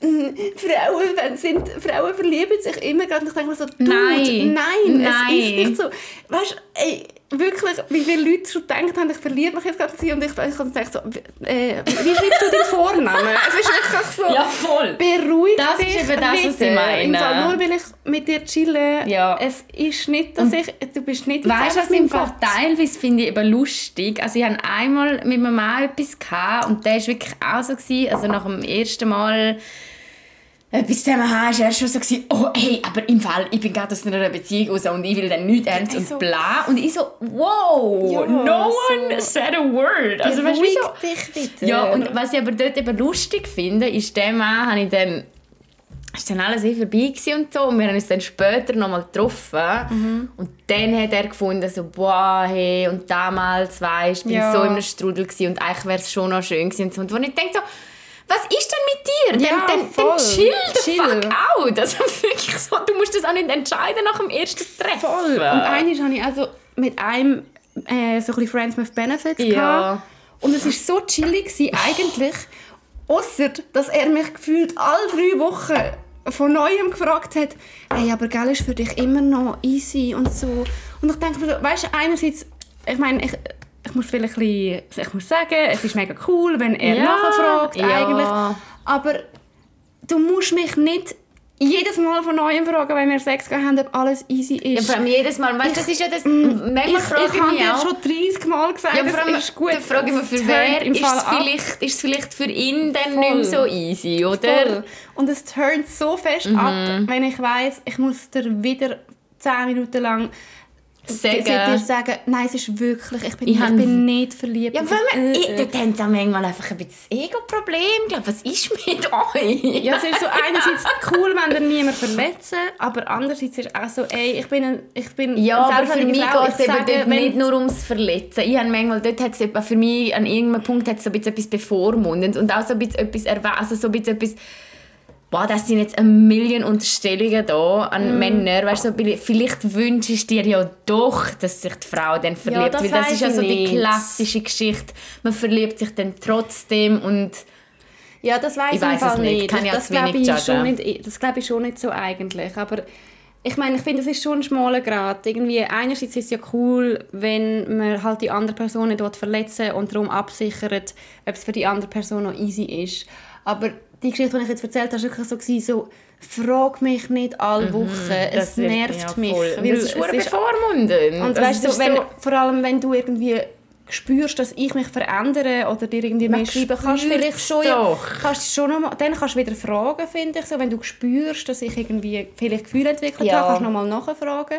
«Mm, Frauen, sind, Frauen verlieben sich immer gerade. Und ich denke mir so, Dude, Nein. nein, Nein. es ist nicht so. Weißt du, ey, wirklich, wie viele Leute schon gedacht haben, ich verliebe mich jetzt gerade sie und ich, ich dachte so, äh, wie schreibst du deinen Vornamen? es ist wirklich so, Ja, voll. beruhig Das ist dich eben das, was ich meine. Im Fall, nur weil ich mit dir chille, Ja. es ist nicht, dass ich, du bist nicht Weißt du, was im Fall teilweise finde ich eben lustig. Also ich hatte einmal mit meinem Mann etwas gehabt, und der war wirklich auch so. Gewesen, also nach dem ersten Mal etwas zusammen war er schon so, gewesen, oh hey, aber im Fall, ich bin gerade aus einer Beziehung raus und ich will dann nicht ernst und so- bla. Und ich so, wow, Ja, no so- one said a word. Also weißt du, wie so... dich wieder. Ja, und was ich aber dort eben lustig finde, ist, der Mann habe ich dann ist dann alles eh vorbei und so und wir haben uns dann später nochmal getroffen und dann hat er gefunden so boah hey und damals weisst bin Ja. so in einem Strudel gewesen und eigentlich wäre es schon noch schön gewesen und so und wo ich denke so was ist denn mit dir? Ja, dann, dann, voll. dann chill the Chill. fuck out. Also wirklich so, du musst das auch nicht entscheiden nach dem ersten Treffen. Voll. Und einmal habe ich also mit einem äh, so ein bisschen Friends with Benefits Ja. gehabt. Und es war so chillig gewesen, eigentlich. Ausser, dass er mich gefühlt alle drei Wochen von Neuem gefragt hat, hey, aber gell, ist für dich immer noch easy und so. Und ich denke mir so, weißt du, einerseits, ich meine, ich, ich muss vielleicht ein bisschen, ich muss sagen, es ist mega cool, wenn er Ja, nachfragt, ja. eigentlich. Aber du musst mich nicht jedes Mal von Neuem fragen, wenn wir Sex haben, ob alles easy Ja, ist. vor allem jedes Mal, weißt das ist ja das, manchmal ich frage ich ich habe mich auch, schon 30 Mal gesagt, Ja, vor allem, es ist gut. dann frage ich mich, für Es wer im ist Fall es, ab. vielleicht, ist es vielleicht für ihn dann Voll. nicht mehr so easy, oder? Voll. Und es turnt so fest Mhm. ab, wenn ich weiss, ich muss dir wieder 10 Minuten lang Sagen. dir sagen, nein, es ist wirklich, ich bin, Ich ich bin nicht verliebt. Ja, Ich- weil man, äh, ich, äh. dort haben sie manchmal einfach ein bisschen das Ego-Problem. Was ist mit euch? Ja, es ist so einerseits cool, wenn dir niemand verletzen, aber andererseits ist es auch so, ey, ich bin, ein, ich bin Ja, aber für mich geht es ich eben dort wenn- nicht nur ums Verletzen. Ich habe manchmal, dort hat es für mich an irgendeinem Punkt hat so ein bisschen etwas bevormundend und auch so ein bisschen etwas also so ein bisschen etwas Boah, das sind jetzt eine Million Unterstellungen da an Mm. Männer. Weißt du, so vielleicht wünschst du dir ja doch, dass sich die Frau dann verliebt. das weil das ist ja ich so die klassische Geschichte. Man verliebt sich dann trotzdem und Ja, das weiß Ich ich im Fall es nicht. nicht. Kann ich das auch zu wenig glaube ich, schon nicht, das glaube ich schon nicht so eigentlich. Aber ich meine, ich finde, es ist schon ein schmaler Grad. Irgendwie, einerseits ist es ja cool, wenn man halt die andere Person nicht dort verletzen und darum absichert, ob es für die andere Person noch easy ist. Aber die Geschichte, die ich jetzt erzählt habe, war wirklich so, gewesen, so frag mich nicht alle Wochen. es Mhm. wird- nervt ja, mich. voll. Weil ist es ist bevormundend. und Also weißt es du, ist wenn, so- vor allem wenn du irgendwie spürst, dass ich mich verändere oder dir irgendwie mehr schreiben kannst, du vielleicht schon, ja, kannst du schon noch dann kannst du wieder fragen, finde ich so, wenn du spürst, dass ich irgendwie vielleicht Gefühle entwickelt Ja. habe, kannst du noch mal nachfragen.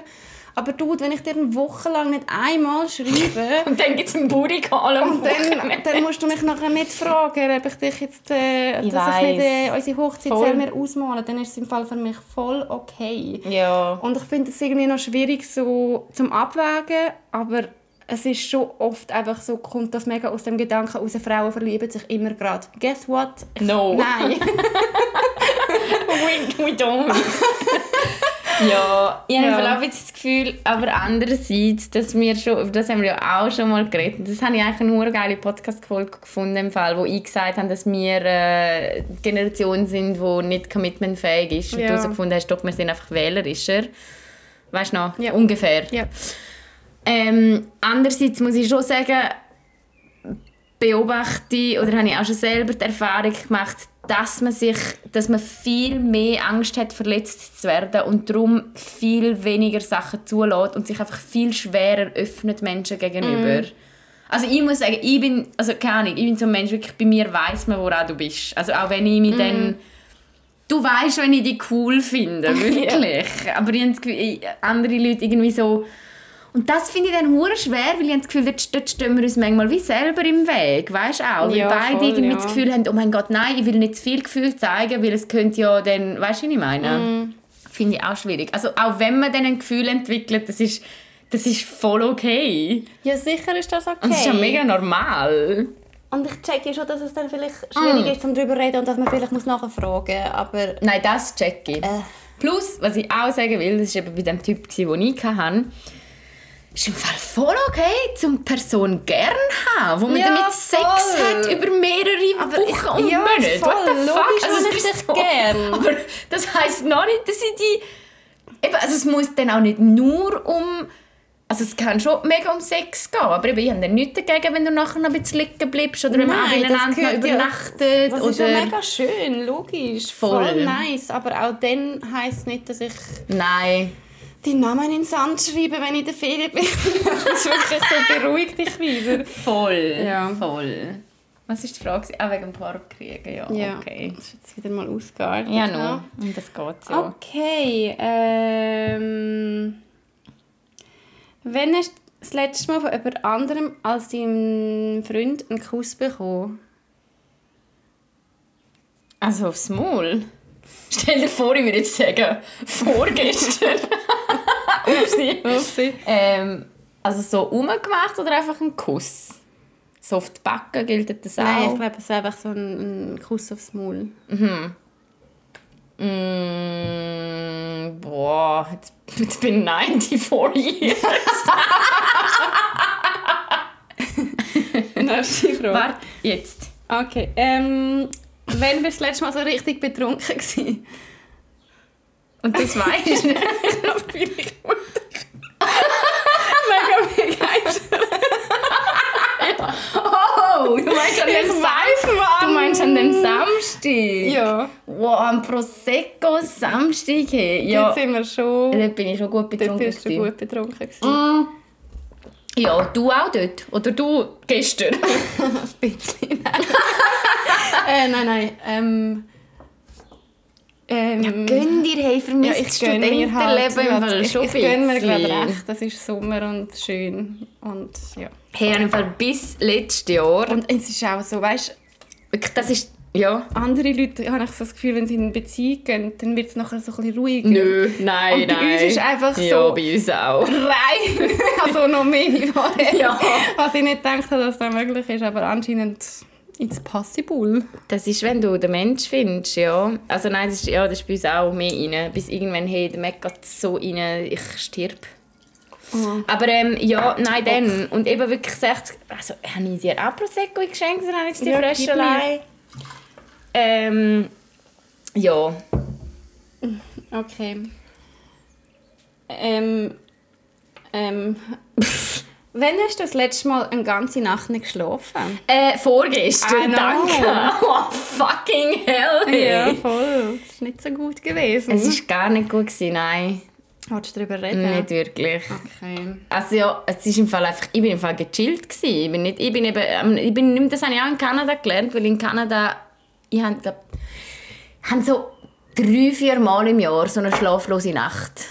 Aber du, wenn ich dir eine Woche lang nicht einmal schreibe, Und dann gibt es einen Burikal am und dann, dann musst du mich nachher nicht fragen, ob ich dich jetzt, äh, Ich dass ich nicht äh, weiss. unsere Hochzeit Voll. mehr ausmalen dann ist es im Fall für mich voll okay. Ja. Und ich finde es irgendwie noch schwierig so zum Abwägen, aber es ist schon oft einfach so, kommt das mega aus dem Gedanken raus, Frauen verlieben sich immer gerade. Guess what? No. Nein. we, we don't. Ja, ich habe Ja. ja. auch das Gefühl, aber andererseits, dass wir schon, über das haben wir ja auch schon mal geredet, und das habe ich eigentlich eine geile Podcast-Folge gefunden, im Fall, wo ich gesagt habe, dass wir äh, die Generation sind, die nicht commitmentfähig ist. Und Ja. du herausgefunden hast, doch, wir sind einfach wählerischer. Weißt du noch? Ja. Ungefähr. ja. Ähm, andererseits muss ich schon sagen, beobachte oder habe ich auch schon selber die Erfahrung gemacht, dass man sich, dass man viel mehr Angst hat, verletzt zu werden und darum viel weniger Sachen zulässt und sich einfach viel schwerer öffnet Menschen gegenüber. Also ich muss sagen, ich bin, also keine Ahnung, ich bin so ein Mensch, wirklich bei mir weiß man, woran du bist. Also auch wenn ich mich dann... Du weißt, wenn ich dich cool finde, wirklich. Aber ich- andere Leute irgendwie so... Und das finde ich dann hure schwer, weil ich das Gefühl, dort, dort stehen wir uns manchmal wie selber im Weg, weißt du auch? Weil Ja, beide voll, irgendwie ja. das Gefühl haben, oh mein Gott, nein, ich will nicht zu viel Gefühl zeigen, weil es könnte ja dann, weißt du, was ich meine? Mhm. Finde ich auch schwierig. Also auch wenn man dann ein Gefühl entwickelt, das ist, das ist voll okay. Ja, sicher ist das okay. Und das ist ja mega normal. Und ich checke schon, dass es dann vielleicht schwierig ist, um darüber zu reden und dass man vielleicht muss nachfragen muss. Aber Nein, das check ich. Plus, was ich auch sagen will, das war eben bei dem Typ, den ich hatte, ist im Fall voll okay, zum Person gern haben, wo man Ja, damit Sex voll. hat über mehrere Aber Wochen und ja, Monate. voll, What the fuck? logisch Also, es ich ist dich gern. Aber das heisst noch nicht, dass ich die... Eben, also es muss dann auch nicht nur um... Also es kann schon mega um Sex gehen, aber eben, ich habe dann nichts dagegen, wenn du nachher noch ein bisschen liegen bleibst oder wenn man miteinander noch gehört ja- übernachtet. das ist ja mega schön, logisch. Voll. Voll nice. Aber auch dann heisst nicht, dass ich Nein. Die Namen in den Sand schreibe, wenn ich in der Ferien bin. das ist wirklich so, beruhig dich wieder. Voll. Ja. Voll. Was war die Frage? Ah, wegen dem Farbkriegen, ja. Ja, Okay. das ist jetzt wieder mal ausgeartet. Ja, no. Um das geht ja. Okay, ähm... Wenn hast du das letzte Mal von jemand anderem als deinem Freund einen Kuss bekommen? Also aufs Maul. Stell dir vor, ich würde jetzt sagen, vorgestern. Upsi. Upsi. ähm, also so umgemacht oder einfach ein Kuss? So auf die Backen gilt das auch? Nein, ich glaube, es ist einfach so ein, ein Kuss aufs Maul. Mm, boah, jetzt, jetzt bin ich 94 years. Nächste Frage. Warte, jetzt. Okay, ähm... Wann bist du das letzte Mal so richtig betrunken gewesen? Und das weißt du. Mega begeistert. Oh, du meinst an dem Samstag? Du meinst an dem Samstag? Ja. Wow, am Prosecco Samstag. hey. Ja. Jetzt sind wir schon... dort bin ich schon gut Dort betrunken. bist du gut betrunken gewesen. Mm. Ja, du auch dort? Oder du gestern? Ein bisschen. äh, nein, nein. Ähm... Ähm, Gönn dir, hey, ja, vermisst ich gönne mir halt. Studentenleben im Fall ich, schon ich gönne mir glaube bisschen. recht. Das ist Sommer und schön. Und ja. Hey, im Fall bis letztes Jahr. Und es ist auch so, weißt Wirklich, das ist... Ja. andere Leute habe ich so das Gefühl, wenn sie in eine Beziehung gehen, dann wird es nachher so ein bisschen ruhiger. Nö, nein, Und bei nein. uns ist einfach Ja, so- bei uns auch. rein. also noch mehr vorher. Ja. Was ich nicht gedacht habe, dass das möglich ist, aber anscheinend it's possible. Das ist, wenn du den Mensch findest, ja. Also nein, das ist, ja, das ist bei uns auch mehr rein. Bis irgendwann, hey, der Mac geht so rein, ich stirb. Aber ähm, ja, nein, dann. Und eben wirklich 60... Also, habe ich dir auch Prosecco geschenkt oder habe ich jetzt die Ja, Flasche allein? Ähm, ja. Okay. Ähm, ähm, Wann hast du das letzte Mal eine ganze Nacht nicht geschlafen? Äh, vorgestern, know. danke. Oh, fucking hell, hey. voll. Das ist nicht so gut gewesen. Es war gar nicht gut, gewesen, nein. Wolltest du darüber reden? Nicht wirklich. Okay. Also ja, es ist im Fall einfach, ich bin im Fall gechillt gewesen. Ich bin nicht, ich bin eben, ähm, ich bin das habe ich auch in Kanada gelernt, weil in Kanada, ich habe, glaub, habe so drei, vier Mal im Jahr so eine schlaflose Nacht.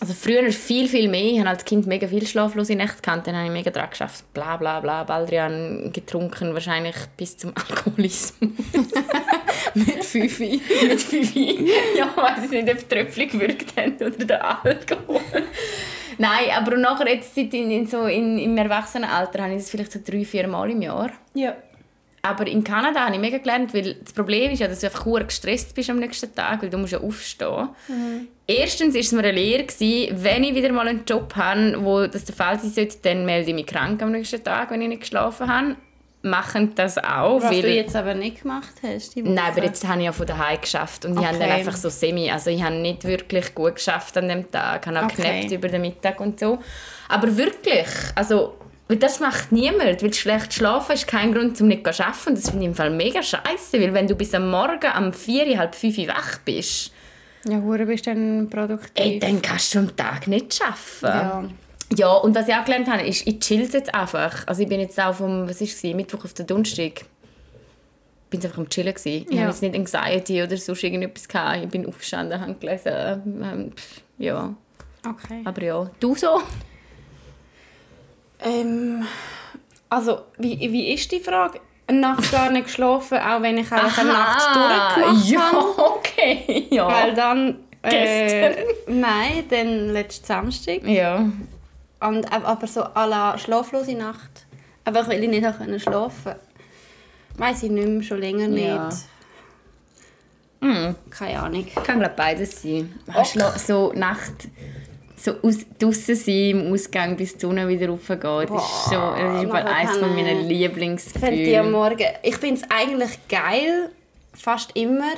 Also früher viel, viel mehr. Ich habe als Kind mega viel schlaflose Nächte gehabt. Dann habe ich mega dran geschafft. Bla bla bla. Baldrian getrunken, wahrscheinlich bis zum Alkoholismus. Mit Fifi. Mit Fifi. ja, ich weiß nicht, ob Tröpfchen gewirkt haben oder der Alkohol. Nein, aber nachher jetzt in, in so in, im Erwachsenenalter habe ich das vielleicht so drei, vier Mal im Jahr. Ja. Aber in Kanada habe ich mega gelernt, weil das Problem ist ja, dass du einfach gestresst bist am nächsten Tag, weil du musst ja aufstehen. Erstens war es mir eine Lehre, gewesen, wenn ich wieder mal einen Job habe, wo das der Fall sein sollte, dann melde ich mich krank am nächsten Tag, wenn ich nicht geschlafen habe. Machen das auch, Was weil... du jetzt aber nicht gemacht hast. Nein, aber jetzt habe ich ja von daheim geschafft und ich habe dann Okay. einfach so semi, also ich habe nicht wirklich gut geschafft an dem Tag, ich habe auch Okay. über den Mittag und so. Aber wirklich, also weil das macht niemand, weil schlecht schlafen ist kein Grund, um nicht zu arbeiten. Das finde ich im Fall mega scheiße, weil wenn du bis am Morgen um 4, halb 5 Uhr wach bist, Ja, hure bist du dann produktiv. ey, dann kannst du am Tag nicht arbeiten. Ja. Ja, und was ich auch gelernt habe, ist, ich chill jetzt einfach. Also ich bin jetzt auch vom, was ist es, Mittwoch auf den Donnerstag, bin jetzt einfach am Chillen gewesen. Ich Ja. habe jetzt nicht Anxiety oder sonst irgendetwas gehabt. Ich bin aufgestanden, habe gelesen, ähm, pff, ja. Okay. Aber ja, du so? Ähm, also, wie, wie ist die Frage? Eine Nacht gar nicht geschlafen, auch wenn ich auch eine Nacht durchgemacht ja, habe. okay, ja. Weil dann... Äh, Gestern. nein, dann letzten Samstag. ja. Und, ab- aber so à la schlaflose Nacht. Einfach weil ich nicht können schlafen Weiß ich nicht mehr, schon länger nicht. Ja. Mhm. Keine Ahnung. Kann glaube beides sein. Schla- So Nacht, so aus, draussen sein im Ausgang, bis die Sonne wieder raufgeht, ist schon das ist nachher eines von Fände ich am Lieblingsgefühle. Morgen. Ich finde es eigentlich geil, fast immer.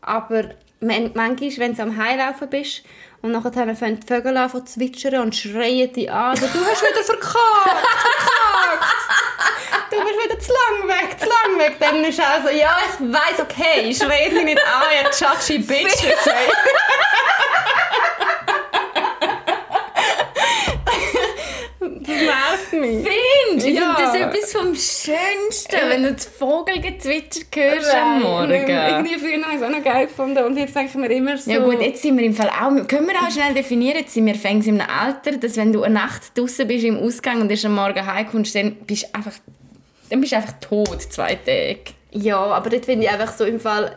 Aber man, manchmal, wenn du am Heilaufen bist und nachher fangen die Vögel an zu zwitschern und schreien dich an, du hast wieder verkackt, verkackt. Du bist wieder zu lang weg, zu lang weg. Dann ist auch so, ja, ich weiss, okay, ich schreie dich nicht an, ihr Chachi Bitch. Das nervt mich. Findest? Ich Ja. finde das etwas vom Schönsten, wenn du das Vogelgezwitscher hörst am Morgen. Irgendwie früher habe ich es auch noch geil gefunden und jetzt denke ich mir immer so... Ja gut, jetzt sind wir im Fall auch, können wir auch schnell definieren, jetzt sind wir fängs einem Alter, dass wenn du eine Nacht draußen bist im Ausgang und erst am Morgen heimkommst, dann bist du einfach, dann bist du einfach tot, zwei Tage. Ja, aber dort finde ich einfach so im Fall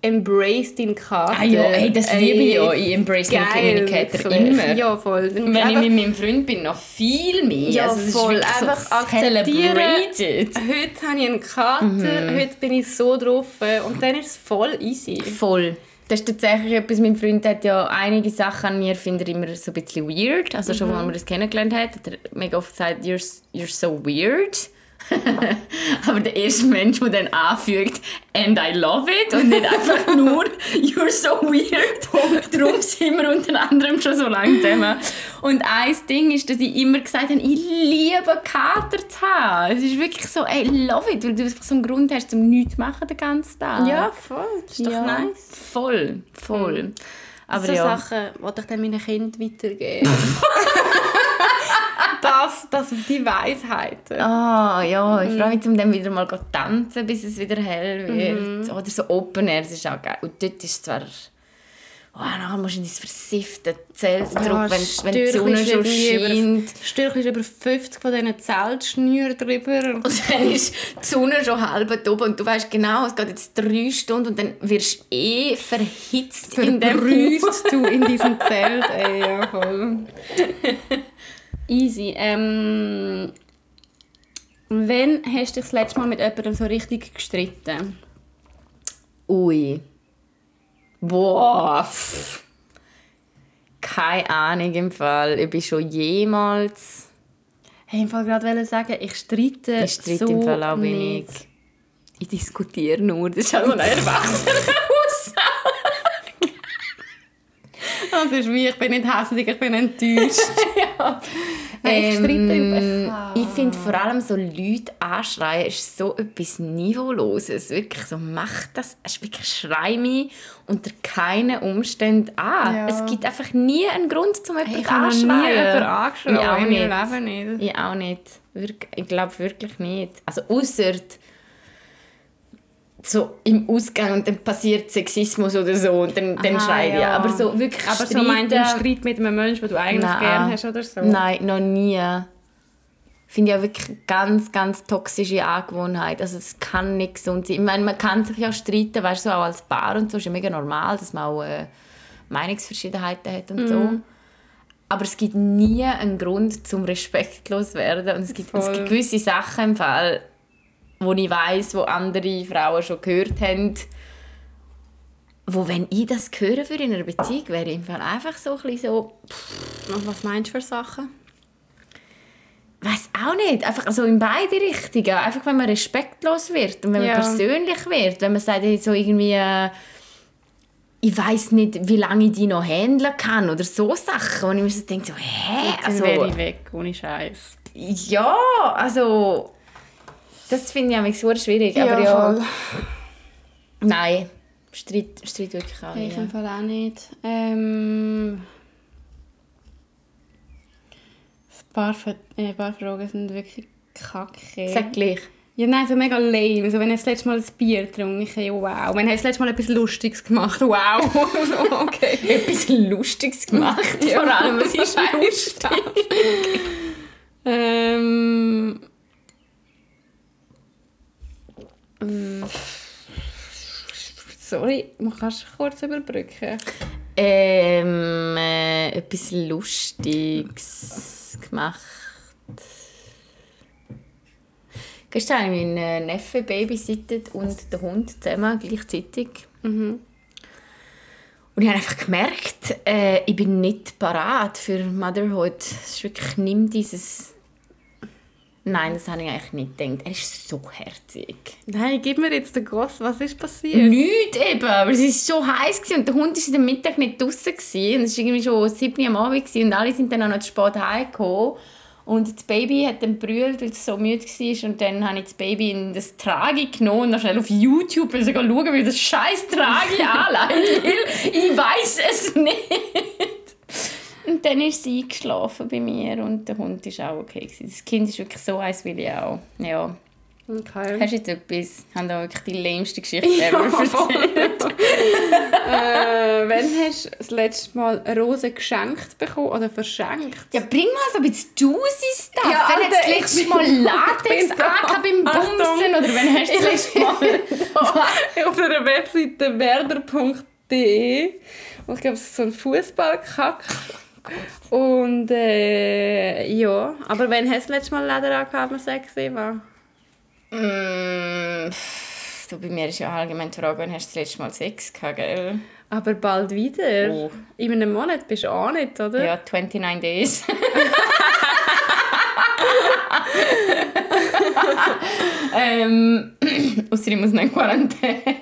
embrace deinen Kater. Ah ja, hey, das liebe ich ja. Ich embrace meinen geil, kleinen Kater immer. Ja, voll. Und wenn ich mit meinem Freund bin, noch viel mehr. Ja, also, voll. Einfach so akzeptieren. celebrated. Heute habe ich einen Kater, Mhm. heute bin ich so drauf und dann ist es voll easy. Voll. Das ist tatsächlich etwas, mein Freund hat ja einige Sachen an mir, finde ich immer so ein bisschen weird. Also schon, als man das kennengelernt hat, hat er mega oft gesagt, you're, you're so weird. Aber der erste Mensch, der dann anfügt, and I love it und nicht einfach nur, you're so weird. Darum sind wir unter anderem schon so lange zusammen. Und ein Ding ist, dass ich immer gesagt habe, ich liebe Kater zu haben. Es ist wirklich so, I love it, weil du einfach so einen Grund hast, um nichts zu machen den ganzen Tag. Ja, voll. Das ist doch Ja, nice. Voll, voll. Aber so ja. Sachen wollte ich dann meinen Kindern weitergeben. das, das die Weisheiten. Ah, ja, ich Mhm. freue mich, um dann wieder mal zu tanzen, bis es wieder hell wird. Oder so Open Air, das ist auch geil. Und dort ist zwar... Oh, nachher musst du in dein versiffte Zelt zurück, Ja, wenn, wenn die Sonne schon scheint. Stürchli ist über 50 von diesen Zeltschnüren drüber. Und dann ist die Sonne schon halb oben und du weißt genau, es geht jetzt drei Stunden und dann wirst du eh verhitzt in dem du in diesem Zelt. Ey, ja, voll. Easy. Ähm, wann hast du dich das letzte Mal mit jemandem so richtig gestritten? Ui. Boah. pff. Keine Ahnung im Fall. Ich bin schon jemals... Hey, im Fall gerade sagen, ich streite Ich streite so im Fall auch wenig. Ich diskutiere nur. Das ist auch so ein Erwachsener Das ist wie, ich bin nicht hässlich, ich bin enttäuscht. ja. Ich Ähm, ich finde vor allem so Leute anschreien ist so etwas Niveauloses. Wirklich so, mach das, es ist wirklich schrei mich unter keinen Umständen an. Ja. Es gibt einfach nie einen Grund, um jemanden Ich habe noch nie anzuschreien. jemanden angeschrien. Ich auch in nicht. meinem Leben nicht. Ich auch nicht. Wirk- Ich glaube wirklich nicht. Also außer so im Ausgang und dann passiert Sexismus oder so und dann, dann Aha, schreie ich. ja. Aber so wirklich Aber so meint streiten- ein Streit mit einem Menschen, den du eigentlich Nein. gerne hast oder so? Nein, noch nie. Finde ich auch wirklich eine ganz, ganz toxische Angewohnheit. Also es kann nicht gesund sein. Ich meine, man kann sich ja streiten, weißt du, so auch als Paar und so. ist ja mega normal, dass man auch äh, Meinungsverschiedenheiten hat und so. Aber es gibt nie einen Grund zum respektlos werden. Und es gibt, es gibt gewisse Sachen im Fall, wo ich weiß, wo andere Frauen schon gehört haben, wo wenn ich das höre für in einer Beziehung, wäre ich im Fall einfach so ein bisschen so Und was meinst du für Sachen? weiß auch nicht. Einfach also in beide Richtungen. Einfach wenn man respektlos wird und wenn Ja. man persönlich wird. Wenn man sagt, so irgendwie, äh, ich weiß nicht, wie lange ich die noch handeln kann oder so Sachen. Und ich mir so denke, so, hä? Dann Also, wäre ich weg, ohne Scheiß. ja, also, das finde ich manchmal super schwierig. aber ja, nein, Streit, Streit wirklich auch Ich nicht. im Fall auch nicht. Ähm, Ein paar, äh, ein paar Fragen sind wirklich kacke. Sag gleich. Ja, nein, so mega lame. Also, wenn ich das letzte Mal ein Bier getrunken ja, wow. Wenn ich das letzte Mal etwas Lustiges gemacht wow. So, okay. Etwas Lustiges gemacht. Ja, Vor allem, was ist lustig? Ähm. mm, Sorry, man kannst du kurz überbrücken. Ähm, äh, etwas Lustiges gemacht. Gestern habe ich meinen äh, Neffe babysittet und den Hund zusammen gleichzeitig. Und ich habe einfach gemerkt, äh, ich bin nicht parat für Motherhood. Es ist wirklich, nimm dieses... Nein, das habe ich eigentlich nicht gedacht. Er ist so herzig. Nein, gib mir jetzt den Goss. Was ist passiert? Nicht eben, aber es war so heiß gewesen und der Hund war in der Mittag nicht draußen gewesen. und es war irgendwie schon 7 Uhr am Abend gewesen und alle sind dann auch noch zu spät heimgekommen. Und das Baby hat dann brüllt, weil es so müde war. Und dann habe ich das Baby in das Tragi genommen und noch schnell auf YouTube weil sogar schauen, wie das scheiß Tragi anleitet, weil ich weiß es nicht. Dann ist sie eingeschlafen bei mir und der Hund war auch okay. Gewesen. Das Kind ist wirklich so heiß, will ich auch. Ja. Okay. Hast du jetzt etwas? Ich habe da wirklich die lämste Geschichte Ja, ever erzählt. äh, wann hast du das letzte Mal eine Rose geschenkt bekommen oder verschenkt? Ja, bring mal so ein bisschen juicy Stuff. Ja, wenn Alter, hast du das letzte Mal Latex angehabt beim. Bumsen? Oder wenn hast du das letzte Mal... auf der Webseite werder.de und ich glaube, es ist so ein Fußballkack. Und äh, ja, aber wenn hast du das letzte Mal Leder angehabt, man sexy war? mm, du, bei mir ist ja allgemein die Frage, wann hast du das letzte Mal Sex gehabt, gell? Aber bald wieder. Oh. In einem Monat bist du auch nicht, oder? Ja, 29 Days. ähm, ausser ich muss noch in Quarantäne.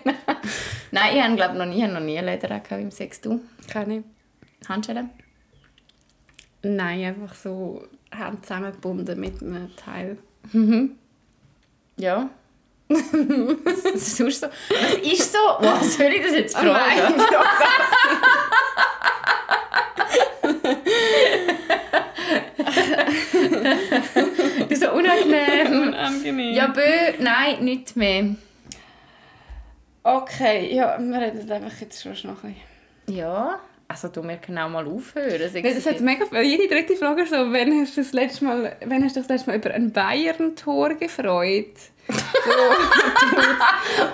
Nein, ich habe glaube noch nie, ich habe noch nie Leder gehabt beim Sex. Du? Keine. Handschellen? Nein, einfach so Hände zusammengebunden mit einem Teil. Ja. Was ist so? Was ist so? Wow, soll ich das jetzt Oh fragen? so unangenehm. Unangenehm. Ja, bö, nein, nicht mehr. Okay, ja, wir reden einfach jetzt schon noch ein bisschen. Ja, also du, wir können auch mal aufhören. Weil Das hat mega viel. Jede dritte Frage ist so, wann hast du das letzte Mal, wann hast du das letzte Mal über ein Bayern-Tor gefreut?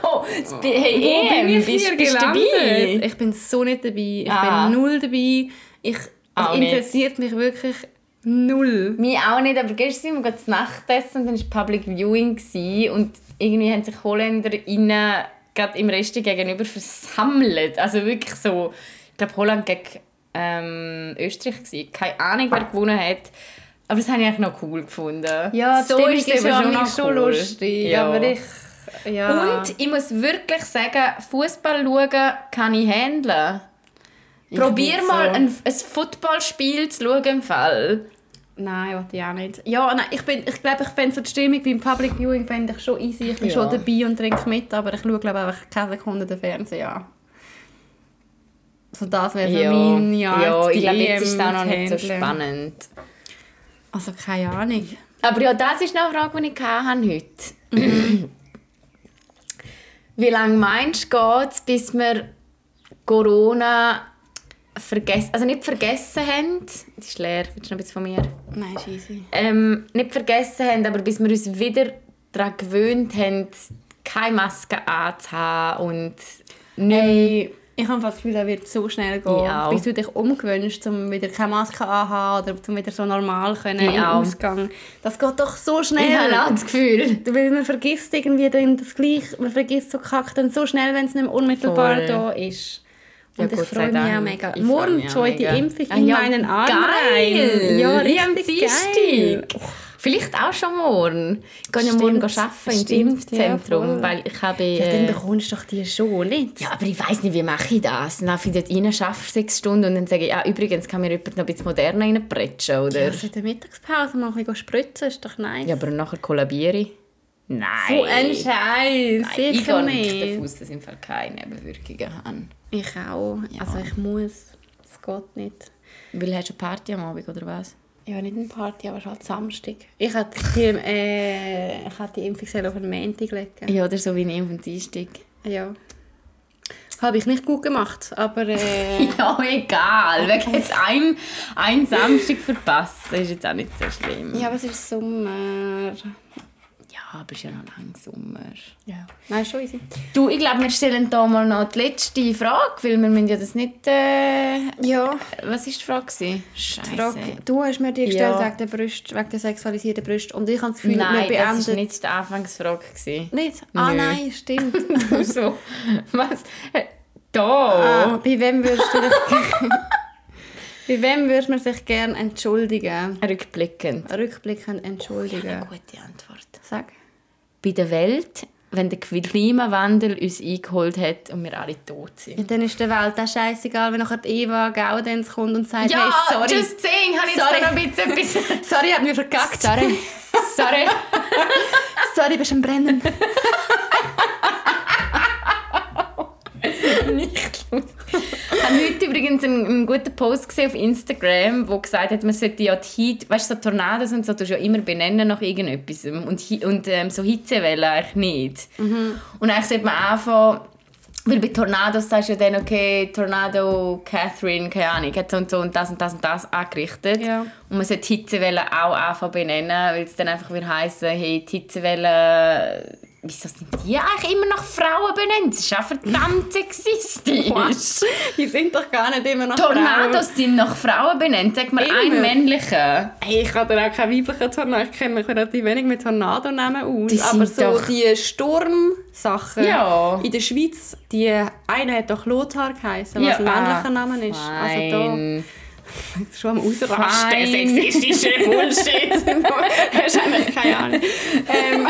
oh, das bi- hey, Wo EM, bin ich bist, hier bist dabei? Ich bin so nicht dabei. Ich Ah. bin null dabei. Ich, Auch es nicht. interessiert mich wirklich null. Mich auch nicht, aber gestern sind wir zu Nacht essen und dann war Public Viewing und irgendwie haben sich HolländerInnen gerade im Rest gegenüber versammelt. Also wirklich so, glaube Holland gegen ähm, Österreich gewesen. Keine Ahnung, wer gewonnen hat. Aber das habe ich eigentlich noch cool gefunden. Ja, so ist es aber schon, schon cool. lustig. Ja. Aber ich... Ja. Und ich muss wirklich sagen, Fußball schauen kann ich handeln. Ich Probier mal so. ein, ein Footballspiel zu schauen im Fall. Nein, wollte ich auch nicht. Ja, nein, ich, bin, ich glaube, ich fände so die Stimmung beim Public Viewing fände ich schon easy. Ich bin Ja. schon dabei und trinke mit, aber ich schaue glaube einfach keine Sekunde den Fernseher an. So das wäre so mein Jahr. ja ich glaube, jetzt ist es auch noch nicht so spannend. Also keine Ahnung. Aber ja, das ist noch eine Frage, die ich hatte heute. Wie lange meinst du, geht es, bis wir Corona vergessen, also nicht vergessen haben, die ist leer, willst du noch ein bisschen von mir? Nein, ist easy. Ähm, nicht vergessen haben, aber bis wir uns wieder daran gewöhnt haben, keine Maske anzuhaben und nicht Hey, ich habe das Gefühl, das wird so schnell gehen. Ich auch. Bis du dich umgewöhnst, um wieder keine Maske anzuhaben oder um wieder so normal können Ich im. Ausgang. Das geht doch so schnell. Ich habe auch das Gefühl. Weil man vergisst irgendwie dann das Gleiche, man vergisst so Kack dann so schnell, wenn es nicht mehr unmittelbar Voll. da ist. Ja, Und ich Gott sei freue mich auch mega. Ich Morgen zweite mega. Impfung Ah, in ja, meinen Arm geil. rein. Ja, richtig geil. Vielleicht auch schon morgen. Ich gehe ja morgen arbeiten im ja, Impfzentrum, voll. weil ich habe... Ja, dann Äh, bekommst du doch die schon nicht. ja, aber ich weiß nicht, wie mache ich das? Dann darf ich dort rein, arbeite sechs Stunden und dann sage ich, ja, übrigens kann mir jemand noch ein bisschen moderner reinpretschen, oder? Ja, Ja, also in der Mittagspause mal ein bisschen spritzen, ist doch nice. aber nachher kollabiere ich. Nein. so ein Scheiß, ich gehe nicht davon aus, dass ich keine Nebenwirkungen habe. Ich auch. Also ich muss. Es geht nicht. Weil hast du eine Party am Abend, oder was? Ja, nicht eine Party, aber halt Samstag. Ich hatte die, äh, ich hatte die Impfung auf den Montag legen. Ja, oder so wie ich auf den Dienstag. Ja. Habe ich nicht gut gemacht, aber... Äh, Ja, egal. Wer jetzt einen, einen Samstag verpasst, das ist jetzt auch nicht so schlimm. ja, aber es ist Sommer. Aber es ist ja noch lang Sommer. Ja. Nein, schon easy. Du, ich glaube, wir stellen hier mal noch die letzte Frage, weil wir müssen ja das nicht... Äh, Ja, was war die Frage? gewesen? Frage, du hast mir die gestellt Ja. wegen der Brust, wegen der sexualisierten Brust. Und ich habe das Gefühl, Nein, wir das beenden... war nicht die Anfangsfrage. gewesen. Nicht? Ah, Nö. nein, stimmt. so, was? Da! Ah, bei wem würdest du dich... bei wem würdest man sich gerne entschuldigen? Rückblickend. Rückblickend entschuldigen. Gute Antwort. Sag. Bei der Welt, wenn der Klimawandel uns eingeholt hat und wir alle tot sind. Und dann ist der Welt auch scheißegal, wenn nachher Eva Gaudenz kommt und sagt, Ja, hey, sorry. just saying, habe ich Sorry. noch ein bisschen etwas... Sorry, hat mir verkackt. Sorry. Sorry. Sorry, bist am Brennen. Nicht lustig. Ich habe heute übrigens einen, einen guten Post gesehen auf Instagram, wo gesagt hat, man sollte ja die Heat, weißt du, so Tornados und so, du ja immer benennen nach irgendetwas. Und, und ähm, so Hitzewellen eigentlich nicht. Und eigentlich sollte man anfangen, weil bei Tornados sagst du ja dann, okay, Tornado Catherine, keine Ahnung, hat so und so und das und das und das angerichtet. Ja. Und man sollte Hitzewellen auch anfangen benennen, weil es dann einfach wieder heissen, hey, die Hitzewellen, wieso sind die eigentlich immer nach Frauen benannt? Das ist auch verdammt sexistisch. Die sind doch gar nicht immer noch Tornados sind nach Frauen benannt. Sag mal Immer. einen männlichen. Hey, ich habe auch keinen weiblichen Tornado. Ich kenne mich relativ wenig mit Tornadonamen aus. Die aber so doch- die Sturmsachen Ja. in der Schweiz, die eine hat doch Lothar geheißen, was Ja, ein männlicher Name ist. Also Fein. da schon am Ausrasten. Sexistische Bullshit. Hast du keine Ahnung. ähm,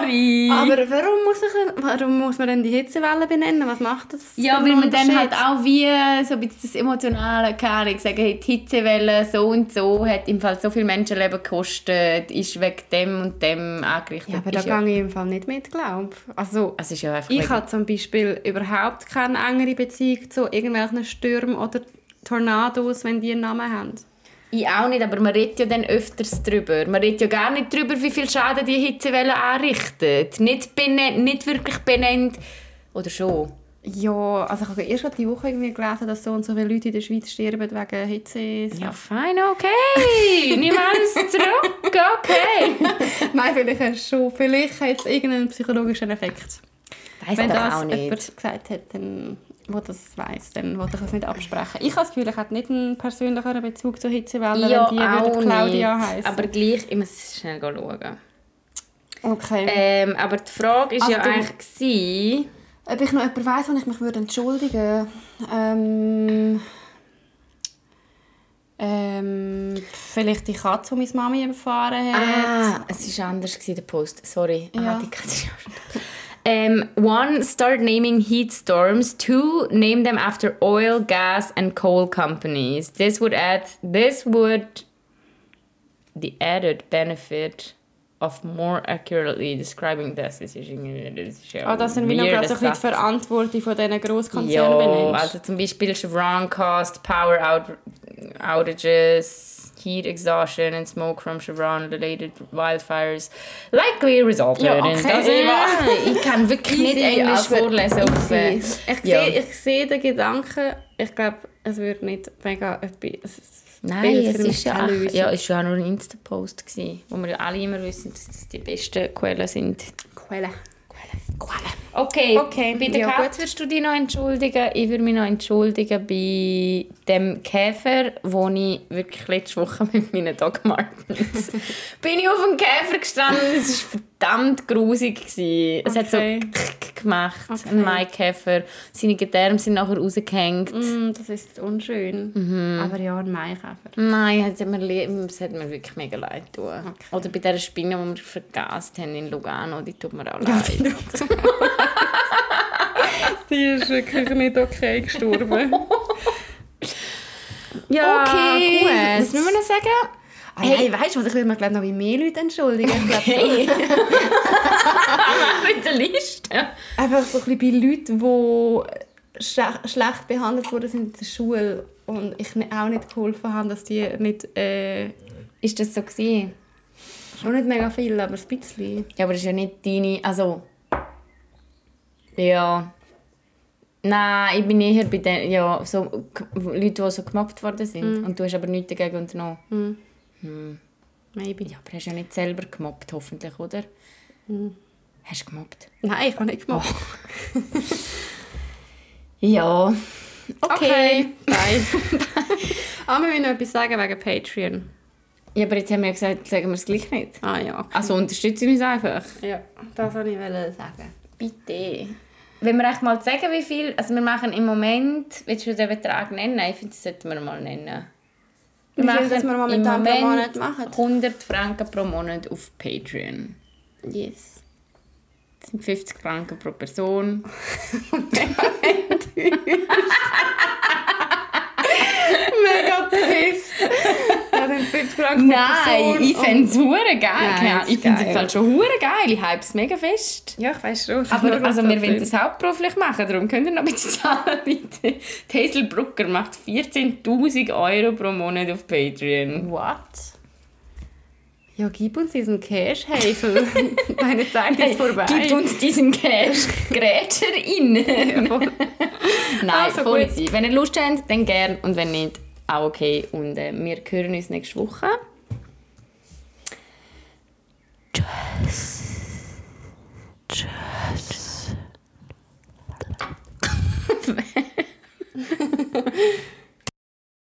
Sorry. aber warum muss, ich, warum muss man denn die Hitzewelle benennen? Was macht das? Ja, weil man dann halt auch wie so ein bisschen das Emotionale kann. Ich sage, hey, die Hitzewelle so und so hat im Fall so viel Menschenleben gekostet, ist wegen dem und dem angerichtet. Ja, aber da ja, gehe ich im Fall nicht mit, glaube Also, ist ja ich habe zum Beispiel überhaupt keine engere Beziehung zu irgendwelchen Stürmen oder Tornados, wenn die einen Namen haben. Ich auch nicht, aber man redet ja dann öfters drüber. Man redet ja gar nicht drüber, wie viel Schaden die Hitzewelle anrichtet. Nicht, benennt, nicht wirklich benannt. Oder schon? Ja, also ich habe erst gerade die Woche irgendwie gelesen, dass so und so viele Leute in der Schweiz sterben wegen Hitze. Ja, fein, okay. Nimm alles zurück, okay. Nein, vielleicht schon. Vielleicht hat es irgendeinen psychologischen Effekt. Weiss Wenn doch das auch nicht. jemand gesagt hat, dann, wo das weiss, dann wollte ich das nicht absprechen. Ich habe das Gefühl, ich habe nicht einen persönlicheren Bezug zur Hitzewelle, Ja, wenn die auch Claudia heißen. Aber gleich, ich muss schnell schauen. okay. Ähm, aber die Frage war ja Achtung. eigentlich... gewesen- Ob ich noch jemanden weiss, wo ich mich würde entschuldigen ähm, ähm, Vielleicht die Katze, die meine Mami überfahren hat. Ah, es war anders, gewesen, der Post. Sorry. Ja. Ah, die Katze ist auch. Um, one, start naming heat storms. Two, name them after oil, gas, and coal companies. This would add. This would the added benefit of more accurately describing this. Das ist irgendwie das ist ja Ah, das sind wir noch gerade so ein bisschen die. Verantwortung von diesen Grosskonzernen Ja, also zum Beispiel Chevron Cost, power out outages, heat exhaustion and smoke from Chevron-related wildfires likely resulted Ja, in... okay. Also, ja, ich kann wirklich nicht Easy, Englisch aber vorlesen. Auf, äh. Ich ja. sehe sehe den Gedanken, ich glaube, es würde nicht mega etwas... es Nein, es ist ja, auch, ja, war ja nur ein Insta-Post, wo wir alle immer wissen, dass das die besten Quellen sind. Quelle. Okay, Okay, bei der ja, Katze würdest du dich noch entschuldigen. Ich würde mich noch entschuldigen bei dem Käfer, wo ich wirklich letzte Woche mit meinen Dog Martens bin ich auf dem Käfer gestanden. Es war verdammt grusig. gewesen. Es hat so Okay. gemacht, Okay. ein Maikäfer. Seine Gedärme sind nachher rausgehängt. Mm, das ist unschön. Mhm. Aber ja, ein Maikäfer. Nein, es hat, mir, es hat mir wirklich mega leid getan. Oder bei dieser Spinne, die wir vergast haben in Lugano, die tut mir auch leid. Die ist wirklich nicht okay gestorben. ja, okay, gut. was müssen wir noch sagen? Ah, hey, weißt du was? Ich will mir glaube noch wie mehr Leute entschuldigen. Hey. Mit der Liste. Einfach so ein bisschen bei Leuten, die schle schlecht behandelt wurden sind in der Schule und ich auch nicht geholfen habe, dass die nicht, äh, Ist das so gewesen? schon nicht mega viel, aber ein bisschen. Ja, aber das ist ja nicht deine... Also... Ja... Nein, ich bin eher bei den... Ja, so K- Leute, die so gemobbt worden sind. Und du hast aber nichts dagegen unternommen. Maybe. Ja, aber hast ja nicht selber gemobbt, hoffentlich, oder? Hast du gemobbt? Nein, ich habe nicht gemacht. Ja. Okay. Bye. ah, wir müssen noch etwas sagen wegen Patreon. Ja, aber jetzt haben wir ja gesagt, sagen wir es gleich nicht. Ah ja, okay. Also unterstützen uns einfach. Ja, das wollte ich sagen bitte. Wenn wir echt mal sagen, wie viel, also wir machen im Moment, willst du den Betrag nennen? Nein, ich finde, das sollten wir mal nennen. Wir wie viel, machen wir momentan im Moment pro Monat machen? 100 Franken pro Monat auf Patreon. Yes. Das sind 50 Franken pro Person. Mega trist. 150 Franken Nein, ich fände es hure geil. ich finde es halt schon hure geil. Ich hype es mega fest. Ja, ich weiß schon. Aber also, wir wollen das hauptberuflich machen, darum könnt ihr noch ein bisschen zahlen, bitte. Hazel Brucker macht 14'000 Euro pro Monat auf Patreon. What? Ja, gib uns diesen Cash, Hazel. Meine Zeit ist vorbei. Gib uns diesen Cash. Grätscher innen. Nein, also, voll easy. Wenn ihr Lust habt, dann gern und wenn nicht, auch okay. Und äh, wir hören uns nächste Woche. Tschüss. Tschüss.